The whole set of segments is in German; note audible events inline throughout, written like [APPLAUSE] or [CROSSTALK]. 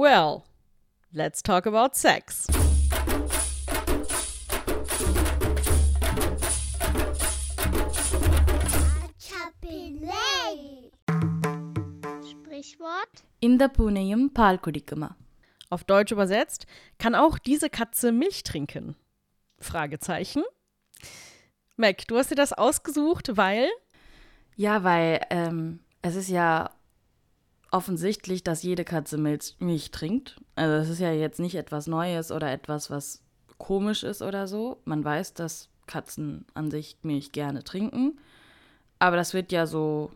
Well, let's talk about sex. Sprichwort In der Puneyum Palkudikama. Auf Deutsch übersetzt, kann auch diese Katze Milch trinken? Fragezeichen. Mac, du hast dir das ausgesucht, weil? Ja, weil ähm, es ist ja offensichtlich, dass jede Katze Milch, Milch trinkt. Also es ist ja jetzt nicht etwas Neues oder etwas, was komisch ist oder so. Man weiß, dass Katzen an sich Milch gerne trinken. Aber das wird ja so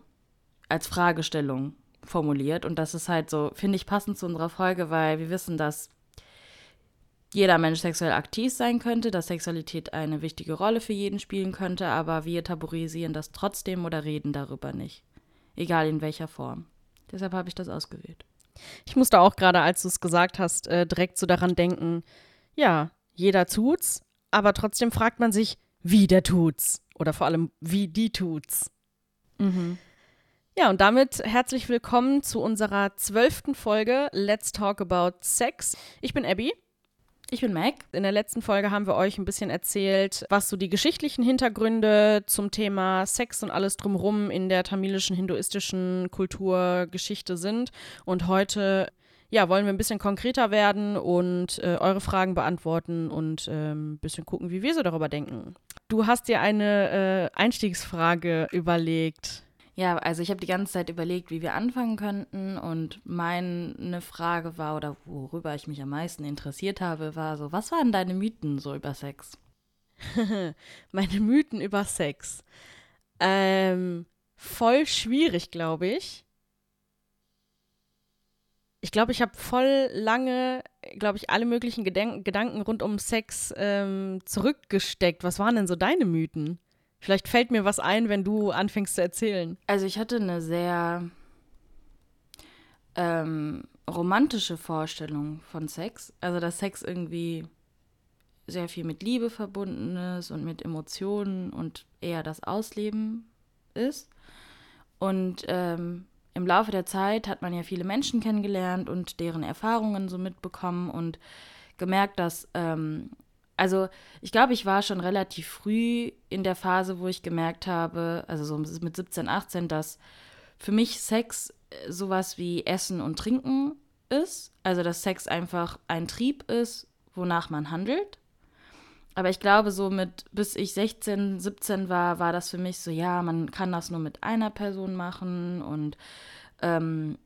als Fragestellung formuliert. Und das ist halt so, finde ich, passend zu unserer Folge, weil wir wissen, dass jeder Mensch sexuell aktiv sein könnte, dass Sexualität eine wichtige Rolle für jeden spielen könnte, aber wir tabuisieren das trotzdem oder reden darüber nicht. Egal in welcher Form. Deshalb habe ich das ausgewählt. ich musste auch gerade, als du es gesagt hast, äh, direkt so daran denken, ja, jeder tut's, aber trotzdem fragt man sich, wie der tut's. Oder vor allem, wie die tut's. Ja, und damit herzlich willkommen zu unserer zwölften Folge Let's Talk About Sex. Ich bin Abby. Ich bin Mac. In der letzten Folge haben wir euch ein bisschen erzählt, was so die geschichtlichen Hintergründe zum Thema Sex und alles drumherum in der tamilischen, hinduistischen Kulturgeschichte sind. Und heute ja, wollen wir ein bisschen konkreter werden und äh, eure Fragen beantworten und ähm, ein bisschen gucken, wie wir so darüber denken. Du hast dir eine äh, Einstiegsfrage überlegt. Ja, also ich habe die ganze Zeit überlegt, wie wir anfangen könnten und meine Frage war, oder worüber ich mich am meisten interessiert habe, war so, was waren deine Mythen so über Sex? [LAUGHS] Meine Mythen über Sex. Ähm, voll schwierig, glaube ich. Ich glaube, ich habe voll lange, glaube ich, alle möglichen Gedenk Gedanken rund um Sex ähm, zurückgesteckt. Was waren denn so deine Mythen? Vielleicht fällt mir was ein, wenn du anfängst zu erzählen. Also ich hatte eine sehr ähm, romantische Vorstellung von Sex. Also dass Sex irgendwie sehr viel mit Liebe verbunden ist und mit Emotionen und eher das Ausleben ist. Und ähm, im Laufe der Zeit hat man ja viele Menschen kennengelernt und deren Erfahrungen so mitbekommen und gemerkt, dass, ähm, also ich glaube, ich war schon relativ früh in der Phase, wo ich gemerkt habe, also so mit 17, 18, dass für mich Sex äh, sowas wie Essen und Trinken ist. Also dass Sex einfach ein Trieb ist, wonach man handelt. Aber ich glaube, so mit, bis ich 16, 17 war, war das für mich so, ja, man kann das nur mit einer Person machen und ähm,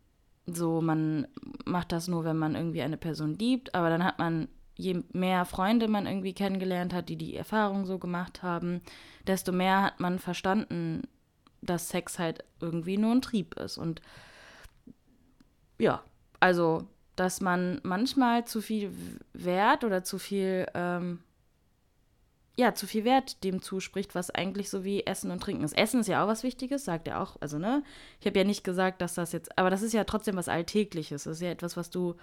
so, man macht das nur, wenn man irgendwie eine Person liebt. Aber dann hat man, je mehr Freunde man irgendwie kennengelernt hat, die die Erfahrung so gemacht haben, desto mehr hat man verstanden, dass Sex halt irgendwie nur ein Trieb ist. Und ja, also, dass man manchmal zu viel Wert oder zu viel, ähm, ja, zu viel Wert dem zuspricht, was eigentlich so wie Essen und Trinken ist. Essen ist ja auch was Wichtiges, sagt er auch. Also, ne? Ich habe ja nicht gesagt, dass das jetzt, aber das ist ja trotzdem was Alltägliches. Das ist ja etwas, was du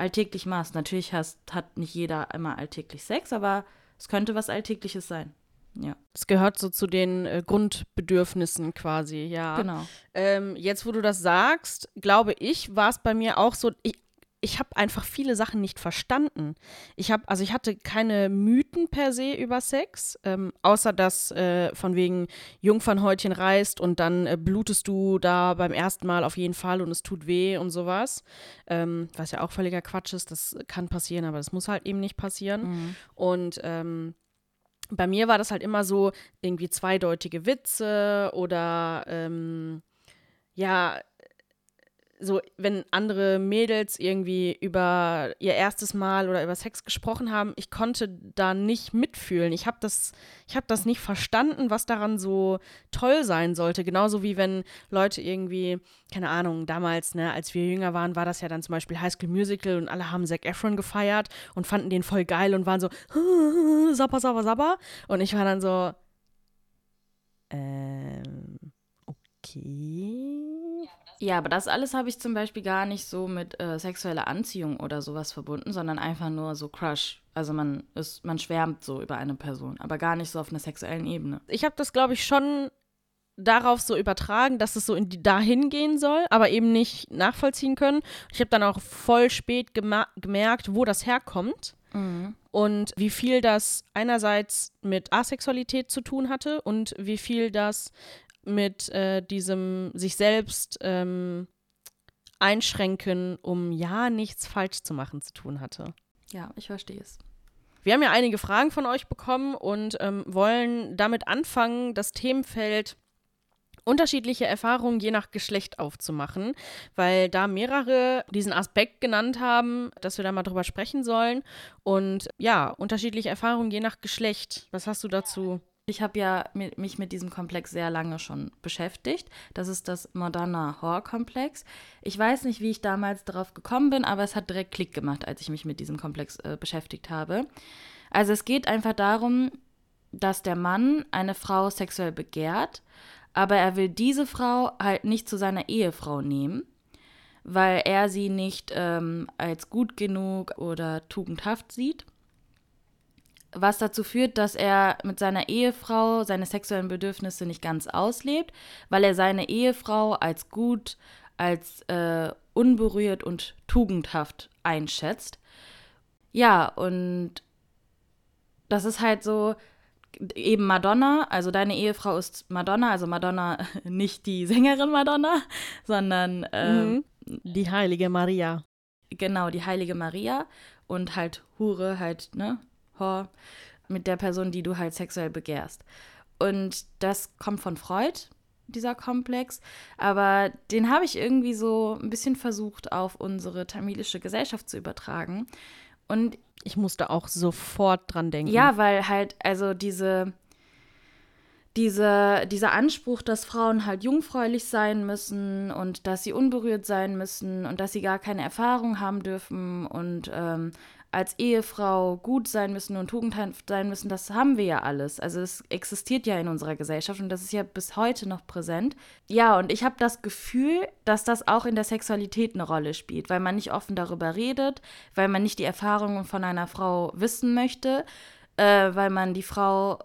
alltäglich machst. Natürlich hast, hat nicht jeder immer alltäglich Sex, aber es könnte was Alltägliches sein. Ja, Es gehört so zu den äh, Grundbedürfnissen quasi, ja. genau. Ähm, jetzt, wo du das sagst, glaube ich, war es bei mir auch so, ich, ich habe einfach viele Sachen nicht verstanden. Ich habe, also ich hatte keine Mythen per se über Sex, ähm, außer dass äh, von wegen Jungfernhäutchen reißt und dann äh, blutest du da beim ersten Mal auf jeden Fall und es tut weh und sowas. Ähm, was ja auch völliger Quatsch ist, das kann passieren, aber das muss halt eben nicht passieren. Mhm. Und ähm, bei mir war das halt immer so irgendwie zweideutige Witze oder ähm, ja, so, wenn andere Mädels irgendwie über ihr erstes Mal oder über Sex gesprochen haben, ich konnte da nicht mitfühlen. Ich habe das, habe das nicht verstanden, was daran so toll sein sollte. Genauso wie wenn Leute irgendwie, keine Ahnung, damals, ne, als wir jünger waren, war das ja dann zum Beispiel High School Musical und alle haben Zac Efron gefeiert und fanden den voll geil und waren so, sabba, sabba, sabba. Und ich war dann so, ähm, okay. Ja, aber das alles habe ich zum Beispiel gar nicht so mit äh, sexueller Anziehung oder sowas verbunden, sondern einfach nur so Crush. Also man ist, man schwärmt so über eine Person, aber gar nicht so auf einer sexuellen Ebene. ich habe das, glaube ich, schon darauf so übertragen, dass es so in die dahin gehen soll, aber eben nicht nachvollziehen können. Ich habe dann auch voll spät gemerkt, wo das herkommt. Mhm. Und wie viel das einerseits mit Asexualität zu tun hatte und wie viel das mit äh, diesem sich selbst ähm, einschränken, um ja nichts falsch zu machen, zu tun hatte. Ja, ich verstehe es. Wir haben ja einige Fragen von euch bekommen und ähm, wollen damit anfangen, das Themenfeld unterschiedliche Erfahrungen je nach Geschlecht aufzumachen, weil da mehrere diesen Aspekt genannt haben, dass wir da mal drüber sprechen sollen. Und ja, unterschiedliche Erfahrungen je nach Geschlecht. Was hast du dazu? Ich habe ja mich mit diesem Komplex sehr lange schon beschäftigt. Das ist das Madonna Horror Komplex. Ich weiß nicht, wie ich damals darauf gekommen bin, aber es hat direkt Klick gemacht, als ich mich mit diesem Komplex äh, beschäftigt habe. Also es geht einfach darum, dass der Mann eine Frau sexuell begehrt, aber er will diese Frau halt nicht zu seiner Ehefrau nehmen, weil er sie nicht ähm, als gut genug oder tugendhaft sieht was dazu führt, dass er mit seiner Ehefrau seine sexuellen Bedürfnisse nicht ganz auslebt, weil er seine Ehefrau als gut, als äh, unberührt und tugendhaft einschätzt. Ja, und das ist halt so, eben Madonna, also deine Ehefrau ist Madonna, also Madonna [LAUGHS] nicht die Sängerin Madonna, sondern äh, mhm. die heilige Maria. Genau, die heilige Maria und halt Hure, halt, ne, Mit der Person, die du halt sexuell begehrst. Und das kommt von Freud, dieser Komplex. Aber den habe ich irgendwie so ein bisschen versucht, auf unsere tamilische Gesellschaft zu übertragen. Und ich musste auch sofort dran denken. Ja, weil halt, also diese, diese, dieser Anspruch, dass Frauen halt jungfräulich sein müssen und dass sie unberührt sein müssen und dass sie gar keine Erfahrung haben dürfen und ähm, als Ehefrau gut sein müssen und tugendhaft sein müssen, das haben wir ja alles. Also es existiert ja in unserer Gesellschaft und das ist ja bis heute noch präsent. Ja, und ich habe das Gefühl, dass das auch in der Sexualität eine Rolle spielt, weil man nicht offen darüber redet, weil man nicht die Erfahrungen von einer Frau wissen möchte, äh, weil man die Frau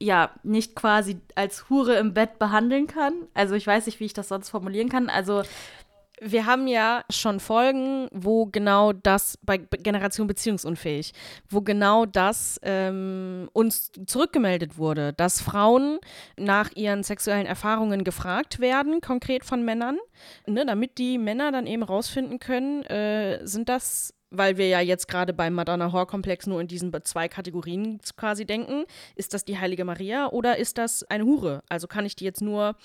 ja nicht quasi als Hure im Bett behandeln kann. Also ich weiß nicht, wie ich das sonst formulieren kann. Also wir haben ja schon Folgen, wo genau das bei Generation Beziehungsunfähig, wo genau das ähm, uns zurückgemeldet wurde, dass Frauen nach ihren sexuellen Erfahrungen gefragt werden, konkret von Männern, ne, damit die Männer dann eben rausfinden können, äh, sind das weil wir ja jetzt gerade beim Madonna Horror Komplex nur in diesen zwei Kategorien quasi denken, ist das die Heilige Maria oder ist das eine Hure? Also kann ich die jetzt nur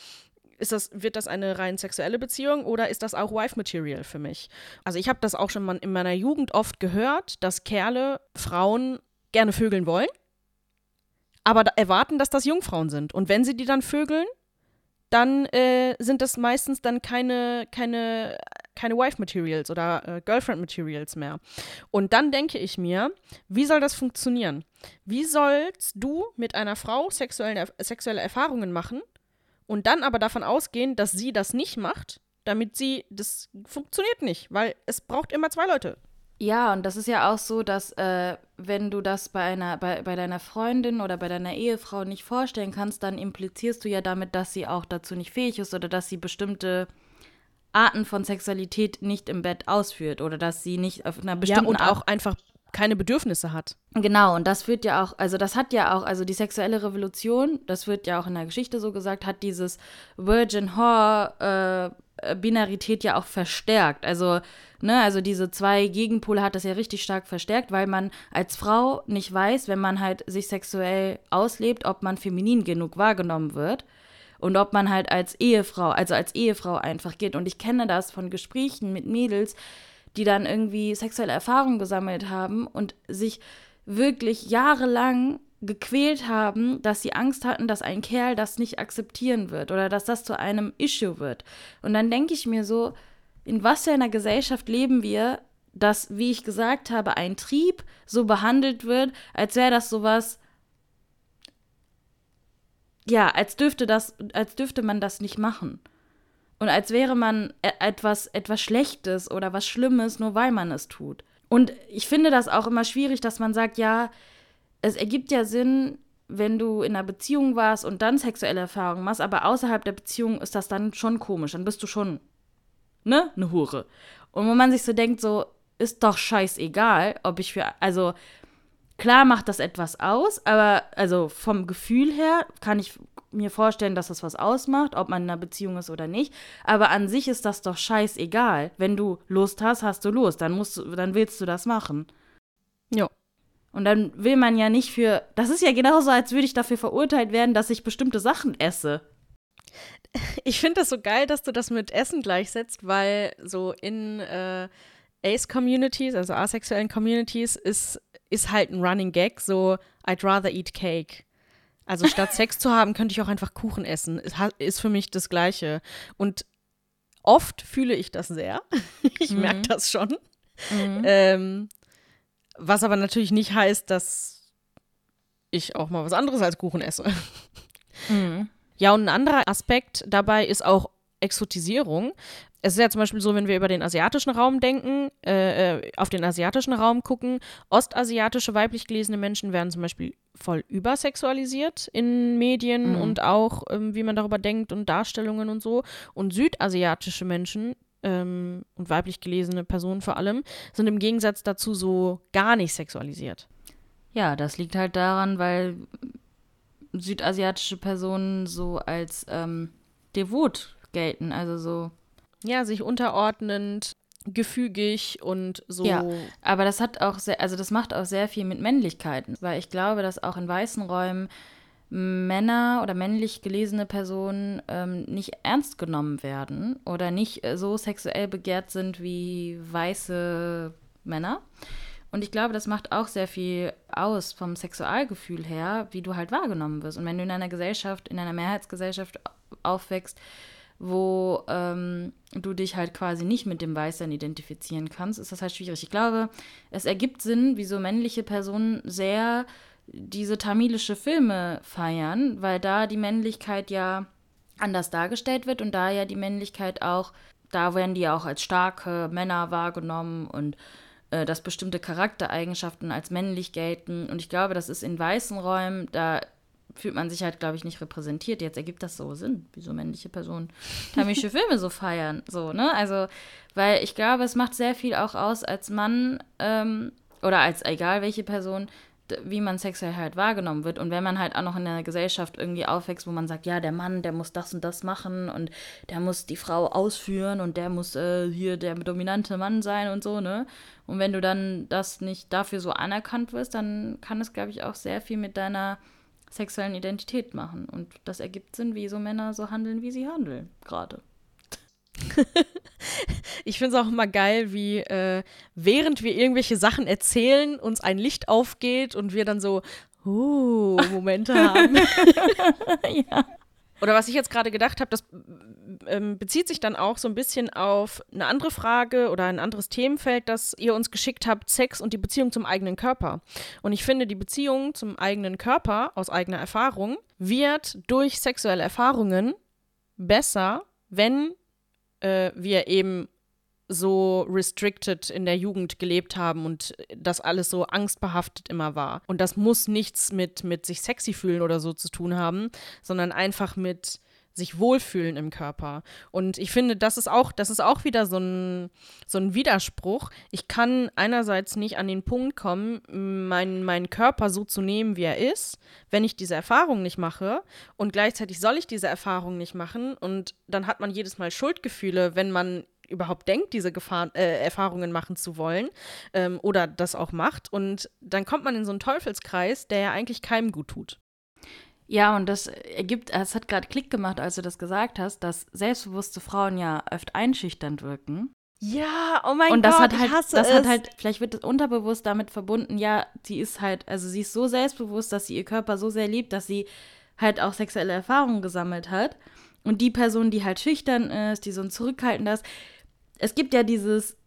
ist das, wird das eine rein sexuelle Beziehung oder ist das auch Wife-Material für mich? Also ich habe das auch schon mal in meiner Jugend oft gehört, dass Kerle Frauen gerne vögeln wollen, aber erwarten, dass das Jungfrauen sind. Und wenn sie die dann vögeln, dann äh, sind das meistens dann keine, keine, keine Wife-Materials oder äh, Girlfriend-Materials mehr. Und dann denke ich mir, wie soll das funktionieren? Wie sollst du mit einer Frau sexuelle, sexuelle Erfahrungen machen, und dann aber davon ausgehen, dass sie das nicht macht, damit sie, das funktioniert nicht, weil es braucht immer zwei Leute. Ja, und das ist ja auch so, dass äh, wenn du das bei einer, bei, bei deiner Freundin oder bei deiner Ehefrau nicht vorstellen kannst, dann implizierst du ja damit, dass sie auch dazu nicht fähig ist oder dass sie bestimmte Arten von Sexualität nicht im Bett ausführt oder dass sie nicht auf einer bestimmten ja, und auch einfach keine Bedürfnisse hat. Genau, und das wird ja auch, also das hat ja auch, also die sexuelle Revolution, das wird ja auch in der Geschichte so gesagt, hat dieses Virgin Horror äh, Binarität ja auch verstärkt. Also, ne, also diese zwei Gegenpole hat das ja richtig stark verstärkt, weil man als Frau nicht weiß, wenn man halt sich sexuell auslebt, ob man feminin genug wahrgenommen wird und ob man halt als Ehefrau, also als Ehefrau einfach geht. Und ich kenne das von Gesprächen mit Mädels, die dann irgendwie sexuelle Erfahrungen gesammelt haben und sich wirklich jahrelang gequält haben, dass sie Angst hatten, dass ein Kerl das nicht akzeptieren wird oder dass das zu einem Issue wird. Und dann denke ich mir so, in was für einer Gesellschaft leben wir, dass, wie ich gesagt habe, ein Trieb so behandelt wird, als wäre das sowas, ja, als dürfte das, als dürfte man das nicht machen. Und als wäre man e-, etwas, etwas Schlechtes oder was Schlimmes, nur weil man es tut. Und ich finde das auch immer schwierig, dass man sagt, ja, es ergibt ja Sinn, wenn du in einer Beziehung warst und dann sexuelle Erfahrungen machst, aber außerhalb der Beziehung ist das dann schon komisch. Dann bist du schon, ne, eine Hure. Und wo man sich so denkt, so, ist doch scheißegal, ob ich für, also klar macht das etwas aus, aber also vom Gefühl her kann ich mir vorstellen, dass das was ausmacht, ob man in einer Beziehung ist oder nicht. Aber an sich ist das doch scheißegal. Wenn du Lust hast, hast du Lust. Dann musst du, dann willst du das machen. Ja. Und dann will man ja nicht für. Das ist ja genauso, als würde ich dafür verurteilt werden, dass ich bestimmte Sachen esse. [LAUGHS] Ich finde das so geil, dass du das mit Essen gleichsetzt, weil so in äh, Ace-Communities, also asexuellen Communities, ist, ist halt ein Running Gag, so I'd rather eat cake. Also statt Sex zu haben, könnte ich auch einfach Kuchen essen. Ist, für mich das Gleiche. Und oft fühle ich das sehr. [LAUGHS] ich mhm. merke das schon. Mhm. Ähm, was aber natürlich nicht heißt, dass ich auch mal was anderes als Kuchen esse. Mhm. Ja, und ein anderer Aspekt dabei ist auch Exotisierung. Es ist ja zum Beispiel so, wenn wir über den asiatischen Raum denken, äh, äh, auf den asiatischen Raum gucken, ostasiatische weiblich gelesene Menschen werden zum Beispiel voll übersexualisiert in Medien mhm. und auch, ähm, wie man darüber denkt und Darstellungen und so. Und südasiatische Menschen ähm, und weiblich gelesene Personen vor allem sind im Gegensatz dazu so gar nicht sexualisiert. Ja, das liegt halt daran, weil südasiatische Personen so als ähm, devot gelten, also so. Ja, sich unterordnend, gefügig und so. Ja, aber das hat auch sehr, also das macht auch sehr viel mit Männlichkeiten, weil ich glaube, dass auch in weißen Räumen Männer oder männlich gelesene Personen ähm, nicht ernst genommen werden oder nicht äh, so sexuell begehrt sind wie weiße Männer. Und ich glaube, das macht auch sehr viel aus vom Sexualgefühl her, wie du halt wahrgenommen wirst. Und wenn du in einer Gesellschaft, in einer Mehrheitsgesellschaft aufwächst, wo ähm, du dich halt quasi nicht mit dem Weißen identifizieren kannst, ist das halt schwierig. Ich glaube, es ergibt Sinn, wieso männliche Personen sehr diese tamilische Filme feiern, weil da die Männlichkeit ja anders dargestellt wird und da ja die Männlichkeit auch, da werden die ja auch als starke Männer wahrgenommen und äh, dass bestimmte Charaktereigenschaften als männlich gelten. Und ich glaube, das ist in weißen Räumen, da fühlt man sich halt, glaube ich, nicht repräsentiert. Jetzt ergibt das so Sinn, wieso männliche Personen tamische Filme so feiern. So, ne? Also, weil ich glaube, es macht sehr viel auch aus als Mann ähm, oder als egal welche Person, wie man sexuell halt wahrgenommen wird. Und wenn man halt auch noch in einer Gesellschaft irgendwie aufwächst, wo man sagt, ja, der Mann, der muss das und das machen und der muss die Frau ausführen und der muss äh, hier der dominante Mann sein und so, ne? Und wenn du dann das nicht dafür so anerkannt wirst, dann kann es, glaube ich, auch sehr viel mit deiner sexuellen Identität machen. Und das ergibt Sinn, wie so Männer so handeln, wie sie handeln, gerade. [LAUGHS] ich finde es auch immer geil, wie äh, während wir irgendwelche Sachen erzählen, uns ein Licht aufgeht und wir dann so, uh, Momente haben. [LAUGHS] ja. Oder was ich jetzt gerade gedacht habe, das ähm, bezieht sich dann auch so ein bisschen auf eine andere Frage oder ein anderes Themenfeld, das ihr uns geschickt habt, Sex und die Beziehung zum eigenen Körper. Und ich finde, die Beziehung zum eigenen Körper aus eigener Erfahrung wird durch sexuelle Erfahrungen besser, wenn äh, wir eben so restricted in der Jugend gelebt haben und das alles so angstbehaftet immer war. Und das muss nichts mit, mit sich sexy fühlen oder so zu tun haben, sondern einfach mit sich wohlfühlen im Körper. Und ich finde, das ist auch, das ist auch wieder so ein, so ein Widerspruch. Ich kann einerseits nicht an den Punkt kommen, meinen, meinen Körper so zu nehmen, wie er ist, wenn ich diese Erfahrung nicht mache. Und gleichzeitig soll ich diese Erfahrung nicht machen. Und dann hat man jedes Mal Schuldgefühle, wenn man überhaupt denkt, diese Gefahr, äh, Erfahrungen machen zu wollen ähm, oder das auch macht. Und dann kommt man in so einen Teufelskreis, der ja eigentlich keinem gut tut. Ja, und das ergibt, es hat gerade Klick gemacht, als du das gesagt hast, dass selbstbewusste Frauen ja oft einschüchternd wirken. Ja, oh mein und das Gott, hat halt, das es. hat halt, vielleicht wird es unterbewusst damit verbunden, ja, sie ist halt, also sie ist so selbstbewusst, dass sie ihr Körper so sehr liebt, dass sie halt auch sexuelle Erfahrungen gesammelt hat. Und die Person, die halt schüchtern ist, die so ein zurückhaltend ist, es gibt ja dieses,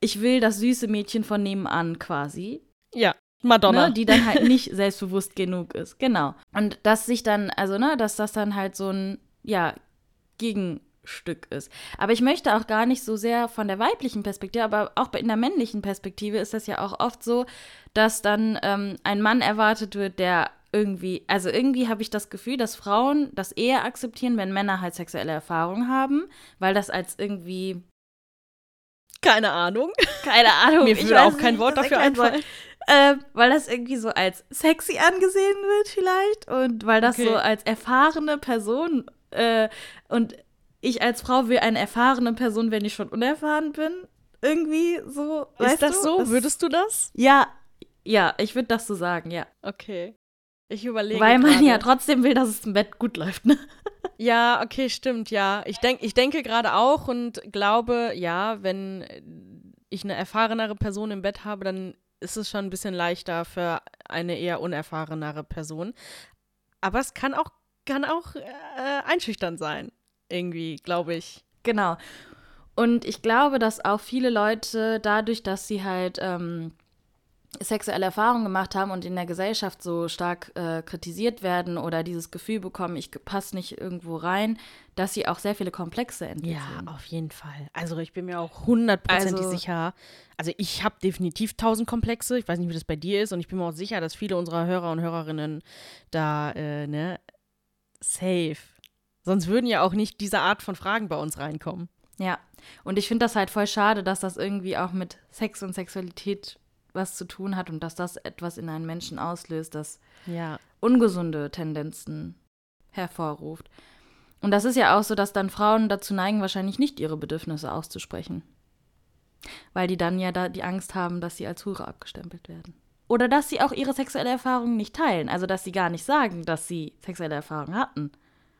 ich will das süße Mädchen von nebenan quasi. Ja. Madonna. Ne, die dann halt [LAUGHS] nicht selbstbewusst genug ist. Genau. Und dass sich dann, also, ne, dass das dann halt so ein, ja, Gegenstück ist. Aber ich möchte auch gar nicht so sehr von der weiblichen Perspektive, aber auch in der männlichen Perspektive ist das ja auch oft so, dass dann ähm, ein Mann erwartet wird, der irgendwie, also irgendwie habe ich das Gefühl, dass Frauen das eher akzeptieren, wenn Männer halt sexuelle Erfahrungen haben, weil das als irgendwie keine Ahnung. Keine Ahnung. Mir würde auch kein Wort dafür einfallen. Äh, weil das irgendwie so als sexy angesehen wird vielleicht und weil das okay. so als erfahrene Person äh, und ich als Frau will eine erfahrene Person, wenn ich schon unerfahren bin. Irgendwie so. Ist das du? so? Das, Würdest du das? Ja, ja, ich würde das so sagen, ja. Okay. Ich überlege. Weil man grade. ja trotzdem will, dass es im Bett gut läuft, ne? Ja, okay, stimmt, ja. Ich, denk, ich denke gerade auch und glaube, ja, wenn ich eine erfahrenere Person im Bett habe, dann ist es schon ein bisschen leichter für eine eher unerfahrenere Person. Aber es kann auch, kann auch äh, einschüchternd sein, irgendwie, glaube ich. Genau. Und ich glaube, dass auch viele Leute dadurch, dass sie halt ähm, sexuelle Erfahrungen gemacht haben und in der Gesellschaft so stark äh, kritisiert werden oder dieses Gefühl bekommen, ich passe nicht irgendwo rein, dass sie auch sehr viele Komplexe entwickeln. Ja, auf jeden Fall. Also ich bin mir auch hundertprozentig also, sicher. Also ich habe definitiv tausend Komplexe. Ich weiß nicht, wie das bei dir ist und ich bin mir auch sicher, dass viele unserer Hörer und Hörerinnen da, äh, ne, safe. Sonst würden ja auch nicht diese Art von Fragen bei uns reinkommen. Ja, und ich finde das halt voll schade, dass das irgendwie auch mit Sex und Sexualität was zu tun hat und dass das etwas in einem Menschen auslöst, das ja. ungesunde Tendenzen hervorruft. Und das ist ja auch so, dass dann Frauen dazu neigen, wahrscheinlich nicht ihre Bedürfnisse auszusprechen. Weil die dann ja da die Angst haben, dass sie als Hure abgestempelt werden. Oder dass sie auch ihre sexuelle Erfahrung nicht teilen. Also, dass sie gar nicht sagen, dass sie sexuelle Erfahrung hatten.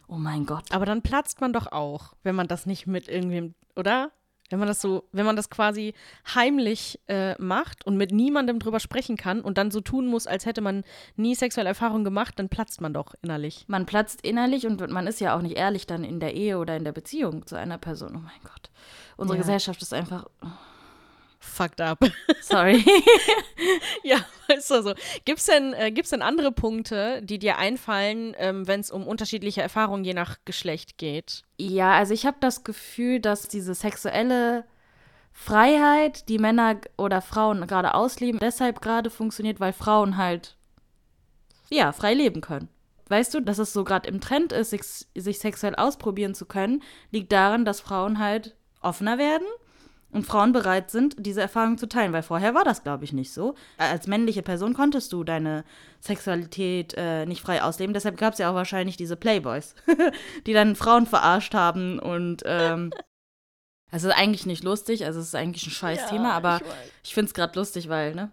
Oh mein Gott. Aber dann platzt man doch auch, wenn man das nicht mit irgendwem, oder? Wenn man das so, wenn man das quasi heimlich äh, macht und mit niemandem drüber sprechen kann und dann so tun muss, als hätte man nie sexuelle Erfahrung gemacht, dann platzt man doch innerlich. Man platzt innerlich und man ist ja auch nicht ehrlich dann in der Ehe oder in der Beziehung zu einer Person. Oh mein Gott. Unsere ja. Gesellschaft ist einfach. Oh fucked up. Sorry. [LAUGHS] ja, ist so. Gibt es denn, äh, denn andere Punkte, die dir einfallen, ähm, wenn es um unterschiedliche Erfahrungen je nach Geschlecht geht? Ja, also ich habe das Gefühl, dass diese sexuelle Freiheit, die Männer oder Frauen gerade ausleben, deshalb gerade funktioniert, weil Frauen halt, ja, frei leben können. Weißt du, dass es so gerade im Trend ist, sich, sich sexuell ausprobieren zu können, liegt daran, dass Frauen halt offener werden und Frauen bereit sind, diese Erfahrung zu teilen, weil vorher war das, glaube ich, nicht so. Als männliche Person konntest du deine Sexualität äh, nicht frei ausleben, deshalb gab es ja auch wahrscheinlich diese Playboys, [LAUGHS] die dann Frauen verarscht haben und ähm, es [LAUGHS] ist eigentlich nicht lustig, also es ist eigentlich ein scheiß ja, Thema, aber ich, ich finde es gerade lustig, weil, ne,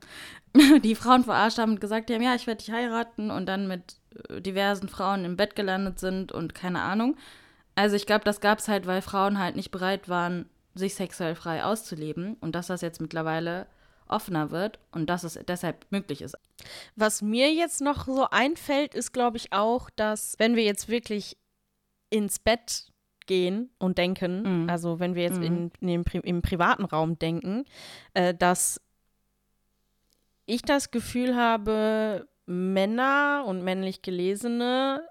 [LAUGHS] die Frauen verarscht haben und gesagt haben, ja, ich werde dich heiraten und dann mit äh, diversen Frauen im Bett gelandet sind und keine Ahnung. Also ich glaube, das gab es halt, weil Frauen halt nicht bereit waren, sich sexuell frei auszuleben und dass das jetzt mittlerweile offener wird und dass es deshalb möglich ist. Was mir jetzt noch so einfällt, ist, glaube ich, auch, dass wenn wir jetzt wirklich ins Bett gehen und denken, mhm. also wenn wir jetzt mhm. in, in dem, im privaten Raum denken, äh, dass ich das Gefühl habe, Männer und männlich Gelesene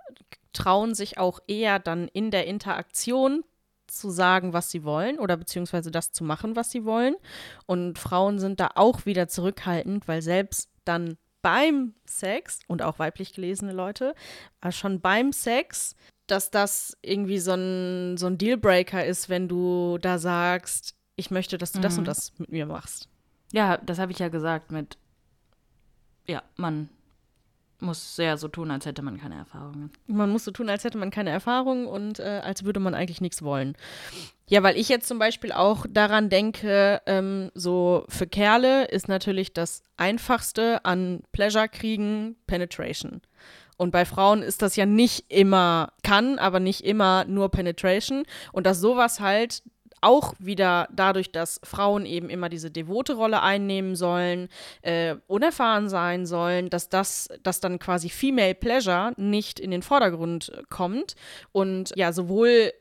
trauen sich auch eher dann in der Interaktion zu sagen, was sie wollen oder beziehungsweise das zu machen, was sie wollen. Und Frauen sind da auch wieder zurückhaltend, weil selbst dann beim Sex und auch weiblich gelesene Leute, äh, schon beim Sex, dass das irgendwie so ein, so ein Dealbreaker ist, wenn du da sagst, ich möchte, dass du mhm. das und das mit mir machst. Ja, das habe ich ja gesagt mit, ja, man muss sehr so tun, als hätte man keine Erfahrungen. Man muss so tun, als hätte man keine Erfahrungen und äh, als würde man eigentlich nichts wollen. Ja, weil ich jetzt zum Beispiel auch daran denke, ähm, so für Kerle ist natürlich das Einfachste an Pleasure kriegen Penetration. Und bei Frauen ist das ja nicht immer, kann, aber nicht immer nur Penetration. Und dass sowas halt auch wieder dadurch, dass Frauen eben immer diese devote Rolle einnehmen sollen, äh, unerfahren sein sollen, dass das, dass dann quasi Female Pleasure nicht in den Vordergrund kommt und ja, sowohl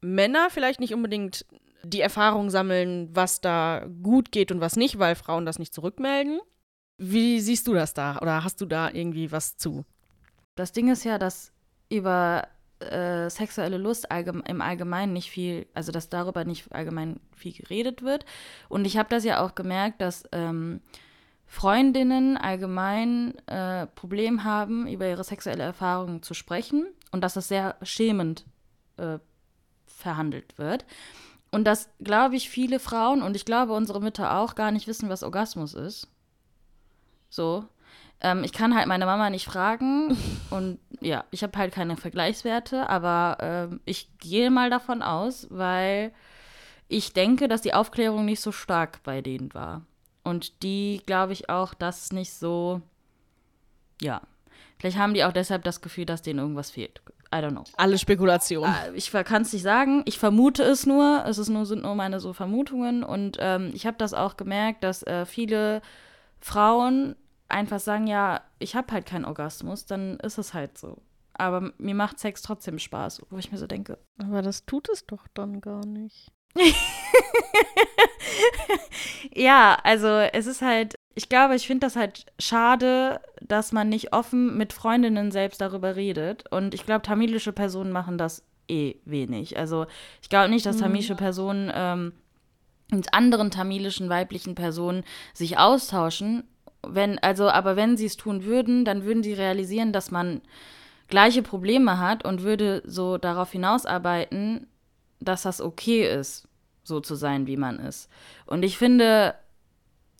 Männer vielleicht nicht unbedingt die Erfahrung sammeln, was da gut geht und was nicht, weil Frauen das nicht zurückmelden. Wie siehst du das da oder hast du da irgendwie was zu? Das Ding ist ja, dass über äh, sexuelle Lust allgeme im Allgemeinen nicht viel, also dass darüber nicht allgemein viel geredet wird. Und ich habe das ja auch gemerkt, dass ähm, Freundinnen allgemein äh, Problem haben, über ihre sexuelle Erfahrung zu sprechen und dass das sehr schämend äh, verhandelt wird. Und dass, glaube ich, viele Frauen und ich glaube unsere Mütter auch gar nicht wissen, was Orgasmus ist. So. Ähm, ich kann halt meine Mama nicht fragen [LAUGHS] und ja, ich habe halt keine Vergleichswerte, aber äh, ich gehe mal davon aus, weil ich denke, dass die Aufklärung nicht so stark bei denen war. Und die, glaube ich, auch das nicht so, ja. Vielleicht haben die auch deshalb das Gefühl, dass denen irgendwas fehlt. I don't know. Alle Spekulationen. Äh, ich kann es nicht sagen. Ich vermute es nur. Es ist nur, sind nur meine so Vermutungen. Und ähm, ich habe das auch gemerkt, dass äh, viele Frauen einfach sagen, ja, ich habe halt keinen Orgasmus, dann ist es halt so. Aber mir macht Sex trotzdem Spaß, wo ich mir so denke. Aber das tut es doch dann gar nicht. [LAUGHS] ja, also es ist halt, ich glaube, ich finde das halt schade, dass man nicht offen mit Freundinnen selbst darüber redet. Und ich glaube, tamilische Personen machen das eh wenig. Also ich glaube nicht, dass mhm. tamilische Personen ähm, mit anderen tamilischen weiblichen Personen sich austauschen. Wenn, also, aber wenn sie es tun würden, dann würden sie realisieren, dass man gleiche Probleme hat und würde so darauf hinausarbeiten, dass das okay ist, so zu sein, wie man ist. Und ich finde,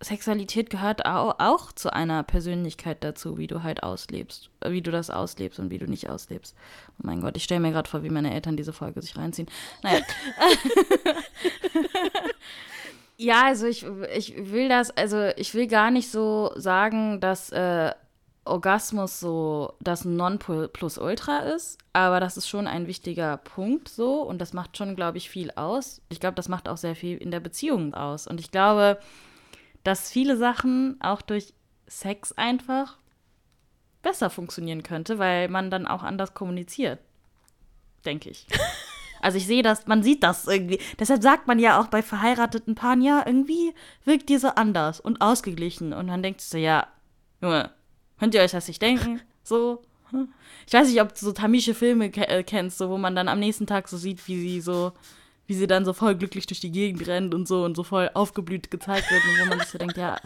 Sexualität gehört auch, auch zu einer Persönlichkeit dazu, wie du halt auslebst, äh, wie du das auslebst und wie du nicht auslebst. Oh mein Gott, ich stelle mir gerade vor, wie meine Eltern diese Folge sich reinziehen. Naja. [LAUGHS] [LAUGHS] ja, also ich, ich will das, also ich will gar nicht so sagen, dass äh, Orgasmus so das Nonplusultra ist, aber das ist schon ein wichtiger Punkt so und das macht schon, glaube ich, viel aus. Ich glaube, das macht auch sehr viel in der Beziehung aus und ich glaube, dass viele Sachen auch durch Sex einfach besser funktionieren könnte, weil man dann auch anders kommuniziert, denke ich. [LAUGHS] Also ich sehe das, man sieht das irgendwie. Deshalb sagt man ja auch bei verheirateten Paaren, ja, irgendwie wirkt ihr so anders und ausgeglichen. Und dann denkst du, ja, Junge, Könnt ihr euch das nicht denken? [LAUGHS] So. Ich weiß nicht, ob du so tamische Filme ke äh, kennst, so, wo man dann am nächsten Tag so sieht, wie sie so, wie sie dann so voll glücklich durch die Gegend rennt und so und so voll aufgeblüht gezeigt wird und wo man sich so denkt, ja.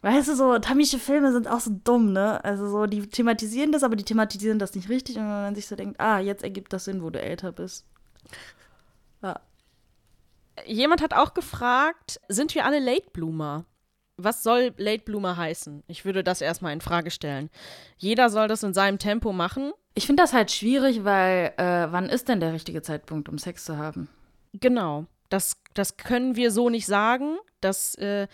Weißt du, so tamische Filme sind auch so dumm, ne? Also so, die thematisieren das, aber die thematisieren das nicht richtig und wenn man sich so denkt, ah, jetzt ergibt das Sinn, wo du älter bist. Ja. Jemand hat auch gefragt, sind wir alle Late Bloomer? was soll Late Bloomer heißen? Ich würde das erstmal in Frage stellen. Jeder soll das in seinem Tempo machen. Ich finde das halt schwierig, weil äh, wann ist denn der richtige Zeitpunkt, um Sex zu haben? Genau. Das, das können wir so nicht sagen. Das äh,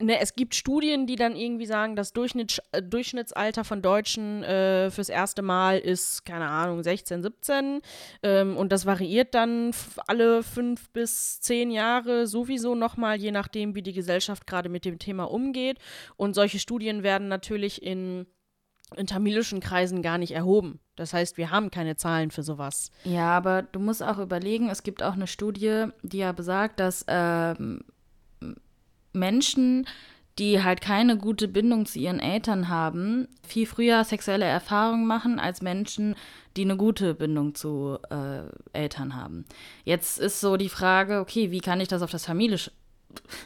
ne, es gibt Studien, die dann irgendwie sagen, das Durchschnitt, äh, Durchschnittsalter von Deutschen äh, fürs erste Mal ist, keine Ahnung, 16, 17. Ähm, und das variiert dann alle fünf bis zehn Jahre sowieso nochmal, je nachdem, wie die Gesellschaft gerade mit dem Thema umgeht. Und solche Studien werden natürlich in in tamilischen Kreisen gar nicht erhoben. Das heißt, wir haben keine Zahlen für sowas. Ja, aber du musst auch überlegen, es gibt auch eine Studie, die ja besagt, dass ähm, Menschen, die halt keine gute Bindung zu ihren Eltern haben, viel früher sexuelle Erfahrungen machen als Menschen, die eine gute Bindung zu äh, Eltern haben. Jetzt ist so die Frage, okay, wie kann ich das auf das familische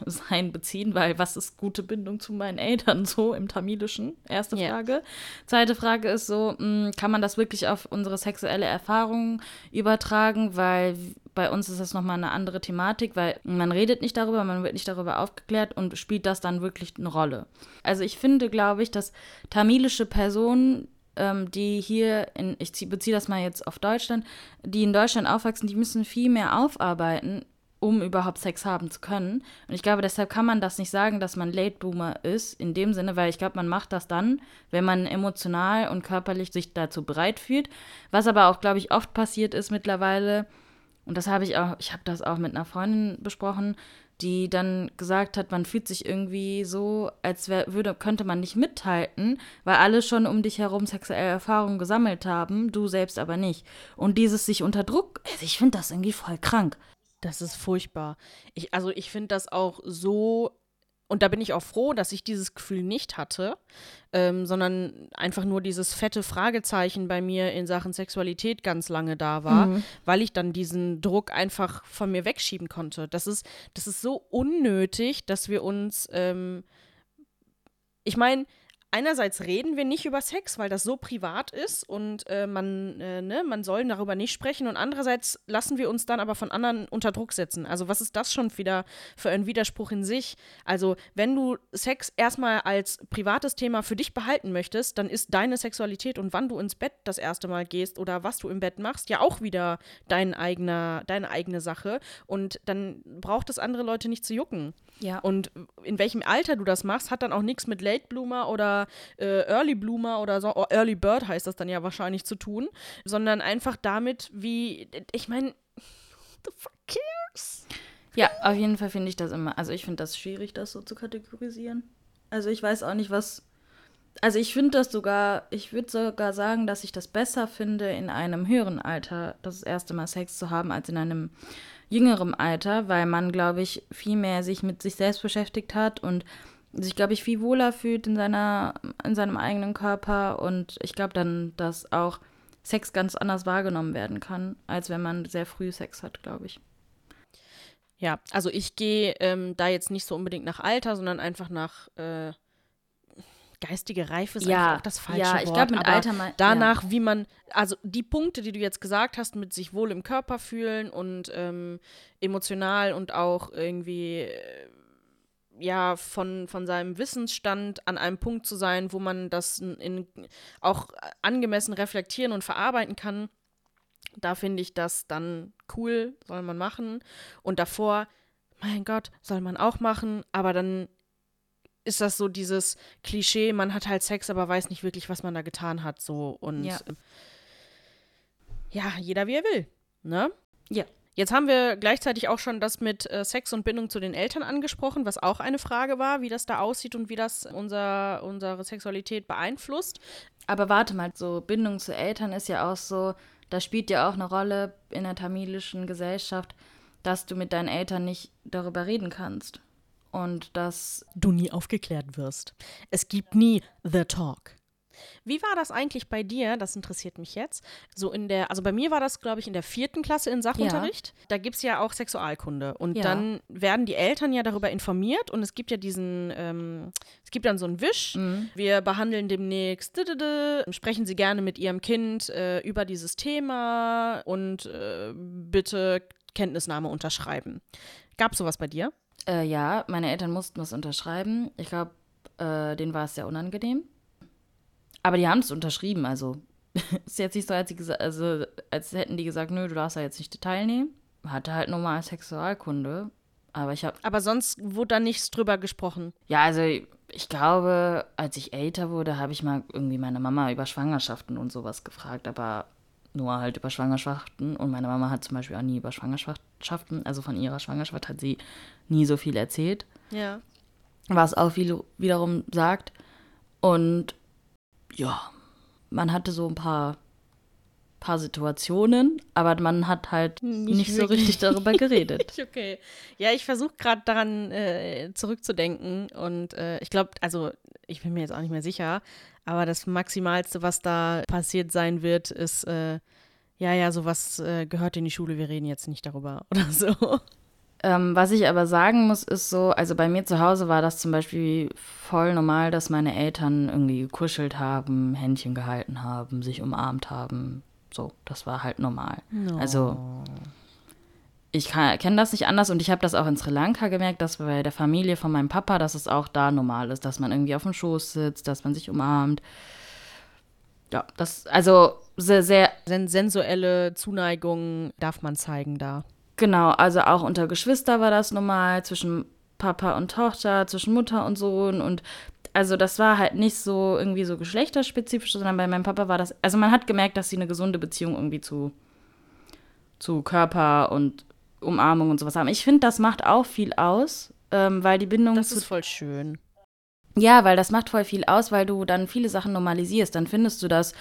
sein beziehen, weil was ist gute Bindung zu meinen Eltern so im Tamilischen? Erste Frage. Yeah. Zweite Frage ist so, mh, hm, kann man das wirklich auf unsere sexuelle Erfahrung übertragen, weil bei uns ist das nochmal eine andere Thematik, weil man redet nicht darüber, man wird nicht darüber aufgeklärt und spielt das dann wirklich eine Rolle. Also ich finde, glaube ich, dass tamilische Personen ähm, die hier in, ich beziehe das mal jetzt auf Deutschland, die in Deutschland aufwachsen, die müssen viel mehr aufarbeiten, um überhaupt Sex haben zu können. Und ich glaube, deshalb kann man das nicht sagen, dass man Late Boomer ist, in dem Sinne, weil ich glaube, man macht das dann, wenn man emotional und körperlich sich dazu bereit fühlt. Was aber auch, glaube ich, oft passiert ist mittlerweile, und das habe ich auch, ich habe das auch mit einer Freundin besprochen, die dann gesagt hat, man fühlt sich irgendwie so, als wär, würde, könnte man nicht mithalten, weil alle schon um dich herum sexuelle Erfahrungen gesammelt haben, du selbst aber nicht. Und dieses sich unter Druck, also ich finde das irgendwie voll krank. Das ist furchtbar. Ich, also ich finde das auch so und da bin ich auch froh, dass ich dieses Gefühl nicht hatte, ähm, sondern einfach nur dieses fette Fragezeichen bei mir in Sachen Sexualität ganz lange da war, mhm. weil ich dann diesen Druck einfach von mir wegschieben konnte. Das ist, das ist so unnötig, dass wir uns, ähm, ich meine, einerseits reden wir nicht über Sex, weil das so privat ist und äh, man, äh, ne, man soll darüber nicht sprechen. Und andererseits lassen wir uns dann aber von anderen unter Druck setzen. Also was ist das schon wieder für ein Widerspruch in sich? Also wenn du Sex erstmal als privates Thema für dich behalten möchtest, dann ist deine Sexualität und wann du ins Bett das erste Mal gehst oder was du im Bett machst, ja auch wieder dein eigener, deine eigene Sache. Und dann braucht es andere Leute nicht zu jucken. Ja. Und in welchem Alter du das machst, hat dann auch nichts mit Late Bloomer oder äh, Early Bloomer oder so, oh, Early Bird heißt das dann ja wahrscheinlich zu tun, sondern einfach damit, wie, ich meine, the fuck cares? Ja, auf jeden Fall finde ich das immer, also ich finde das schwierig, das so zu kategorisieren. Also ich weiß auch nicht, was, also ich finde das sogar, ich würde sogar sagen, dass ich das besser finde, in einem höheren Alter das erste Mal Sex zu haben, als in einem jüngerem Alter, weil man, glaube ich, viel mehr sich mit sich selbst beschäftigt hat und sich, glaube ich, viel wohler fühlt in, seiner, in seinem eigenen Körper. Und ich glaube dann, dass auch Sex ganz anders wahrgenommen werden kann, als wenn man sehr früh Sex hat, glaube ich. Ja, also ich gehe ähm, da jetzt nicht so unbedingt nach Alter, sondern einfach nach äh, geistige Reife ist ja, auch das falsche ja, ich glaube mit Alter mal, danach, ja. wie man, also die Punkte, die du jetzt gesagt hast, mit sich wohl im Körper fühlen und ähm, emotional und auch irgendwie äh, ja von, von seinem Wissensstand an einem Punkt zu sein, wo man das in, in auch angemessen reflektieren und verarbeiten kann. Da finde ich das dann cool, soll man machen. Und davor, mein Gott, soll man auch machen, aber dann ist das so dieses Klischee, man hat halt Sex, aber weiß nicht wirklich, was man da getan hat, so und ja, ja jeder wie er will, ne? Ja. Jetzt haben wir gleichzeitig auch schon das mit äh, Sex und Bindung zu den Eltern angesprochen, was auch eine Frage war, wie das da aussieht und wie das unser, unsere Sexualität beeinflusst. Aber warte mal, so Bindung zu Eltern ist ja auch so, da spielt ja auch eine Rolle in der tamilischen Gesellschaft, dass du mit deinen Eltern nicht darüber reden kannst und dass du nie aufgeklärt wirst. Es gibt nie The Talk. Wie war das eigentlich bei dir? Das interessiert mich jetzt. So in der, also bei mir war das, glaube ich, in der vierten Klasse in Sachunterricht. Ja. Da gibt es ja auch Sexualkunde. Und ja. dann werden die Eltern ja darüber informiert und es gibt ja diesen, ähm, es gibt dann so einen Wisch. Mhm. Wir behandeln demnächst, sprechen Sie gerne mit Ihrem Kind äh, über dieses Thema und äh, bitte Kenntnisnahme unterschreiben. Gab es sowas bei dir? Äh, ja, meine Eltern mussten was unterschreiben. Ich glaube, äh, denen war es sehr unangenehm. Aber die haben es unterschrieben, also [LAUGHS] ist jetzt nicht so, als, sie also, als hätten die gesagt, nö, du darfst da jetzt nicht teilnehmen. Hatte halt normal Sexualkunde. Aber ich habe. Aber sonst wurde da nichts drüber gesprochen. Ja, also ich glaube, als ich älter wurde, habe ich mal irgendwie meine Mama über Schwangerschaften und sowas gefragt, aber nur halt über Schwangerschaften. Und meine Mama hat zum Beispiel auch nie über Schwangerschaften, also von ihrer Schwangerschaft hat sie nie so viel erzählt. Ja. Was auch viel wiederum sagt. Und ja, man hatte so ein paar, paar Situationen, aber man hat halt nicht, nicht so richtig darüber geredet. [LAUGHS] okay. Ja, ich versuche gerade daran äh, zurückzudenken und äh, ich glaube, also ich bin mir jetzt auch nicht mehr sicher, aber das Maximalste, was da passiert sein wird, ist, äh, ja, ja, sowas äh, gehört in die Schule, wir reden jetzt nicht darüber [LAUGHS] oder so. Ähm, was ich aber sagen muss, ist so, also bei mir zu Hause war das zum Beispiel voll normal, dass meine Eltern irgendwie gekuschelt haben, Händchen gehalten haben, sich umarmt haben. So, das war halt normal. No. Also ich kenne das nicht anders und ich habe das auch in Sri Lanka gemerkt, dass bei der Familie von meinem Papa, dass es auch da normal ist, dass man irgendwie auf dem Schoß sitzt, dass man sich umarmt. Ja, das, also sehr, sehr. Sensuelle Zuneigung darf man zeigen da. Genau, also auch unter Geschwister war das normal, zwischen Papa und Tochter, zwischen Mutter und Sohn und also das war halt nicht so irgendwie so geschlechterspezifisch, sondern bei meinem Papa war das, also man hat gemerkt, dass sie eine gesunde Beziehung irgendwie zu, zu Körper und Umarmung und sowas haben. Ich finde, das macht auch viel aus, ähm, weil die Bindung. Das ist voll schön. Ja, weil das macht voll viel aus, weil du dann viele Sachen normalisierst. Dann findest du das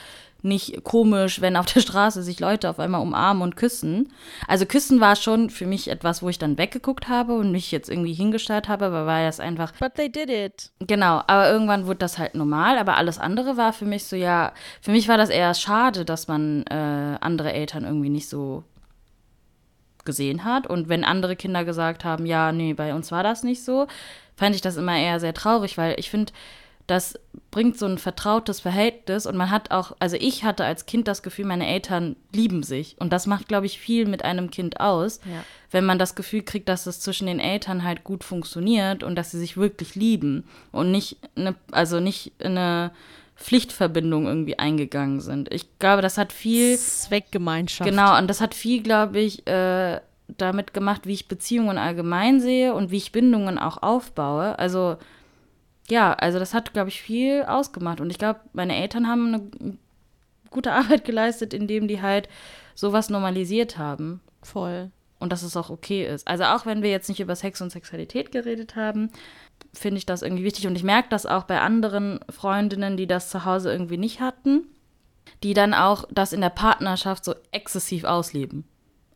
nicht komisch, wenn auf der Straße sich Leute auf einmal umarmen und küssen. Also küssen war schon für mich etwas, wo ich dann weggeguckt habe und mich jetzt irgendwie hingestellt habe, aber war das einfach. But they did it. Genau, aber irgendwann wurde das halt normal, aber alles andere war für mich so, ja, für mich war das eher schade, dass man äh, andere Eltern irgendwie nicht so gesehen hat. Und wenn andere Kinder gesagt haben, ja, nee, bei uns war das nicht so, fand ich das immer eher sehr traurig, weil ich finde, das bringt so ein vertrautes Verhältnis und man hat auch, also ich hatte als Kind das Gefühl, meine Eltern lieben sich und das macht, glaube ich, viel mit einem Kind aus, Ja. wenn man das Gefühl kriegt, dass es zwischen den Eltern halt gut funktioniert und dass sie sich wirklich lieben und nicht eine, also nicht in eine Pflichtverbindung irgendwie eingegangen sind. Ich glaube, das hat viel Zweckgemeinschaft. Genau, und das hat viel, glaube ich, äh, damit gemacht, wie ich Beziehungen allgemein sehe und wie ich Bindungen auch aufbaue. Also, ja, also das hat, glaube ich, viel ausgemacht. Und ich glaube, meine Eltern haben eine gute Arbeit geleistet, indem die halt sowas normalisiert haben. Voll. Und dass es auch okay ist. Also auch wenn wir jetzt nicht über Sex und Sexualität geredet haben, finde ich das irgendwie wichtig. Und ich merke das auch bei anderen Freundinnen, die das zu Hause irgendwie nicht hatten, die dann auch das in der Partnerschaft so exzessiv ausleben.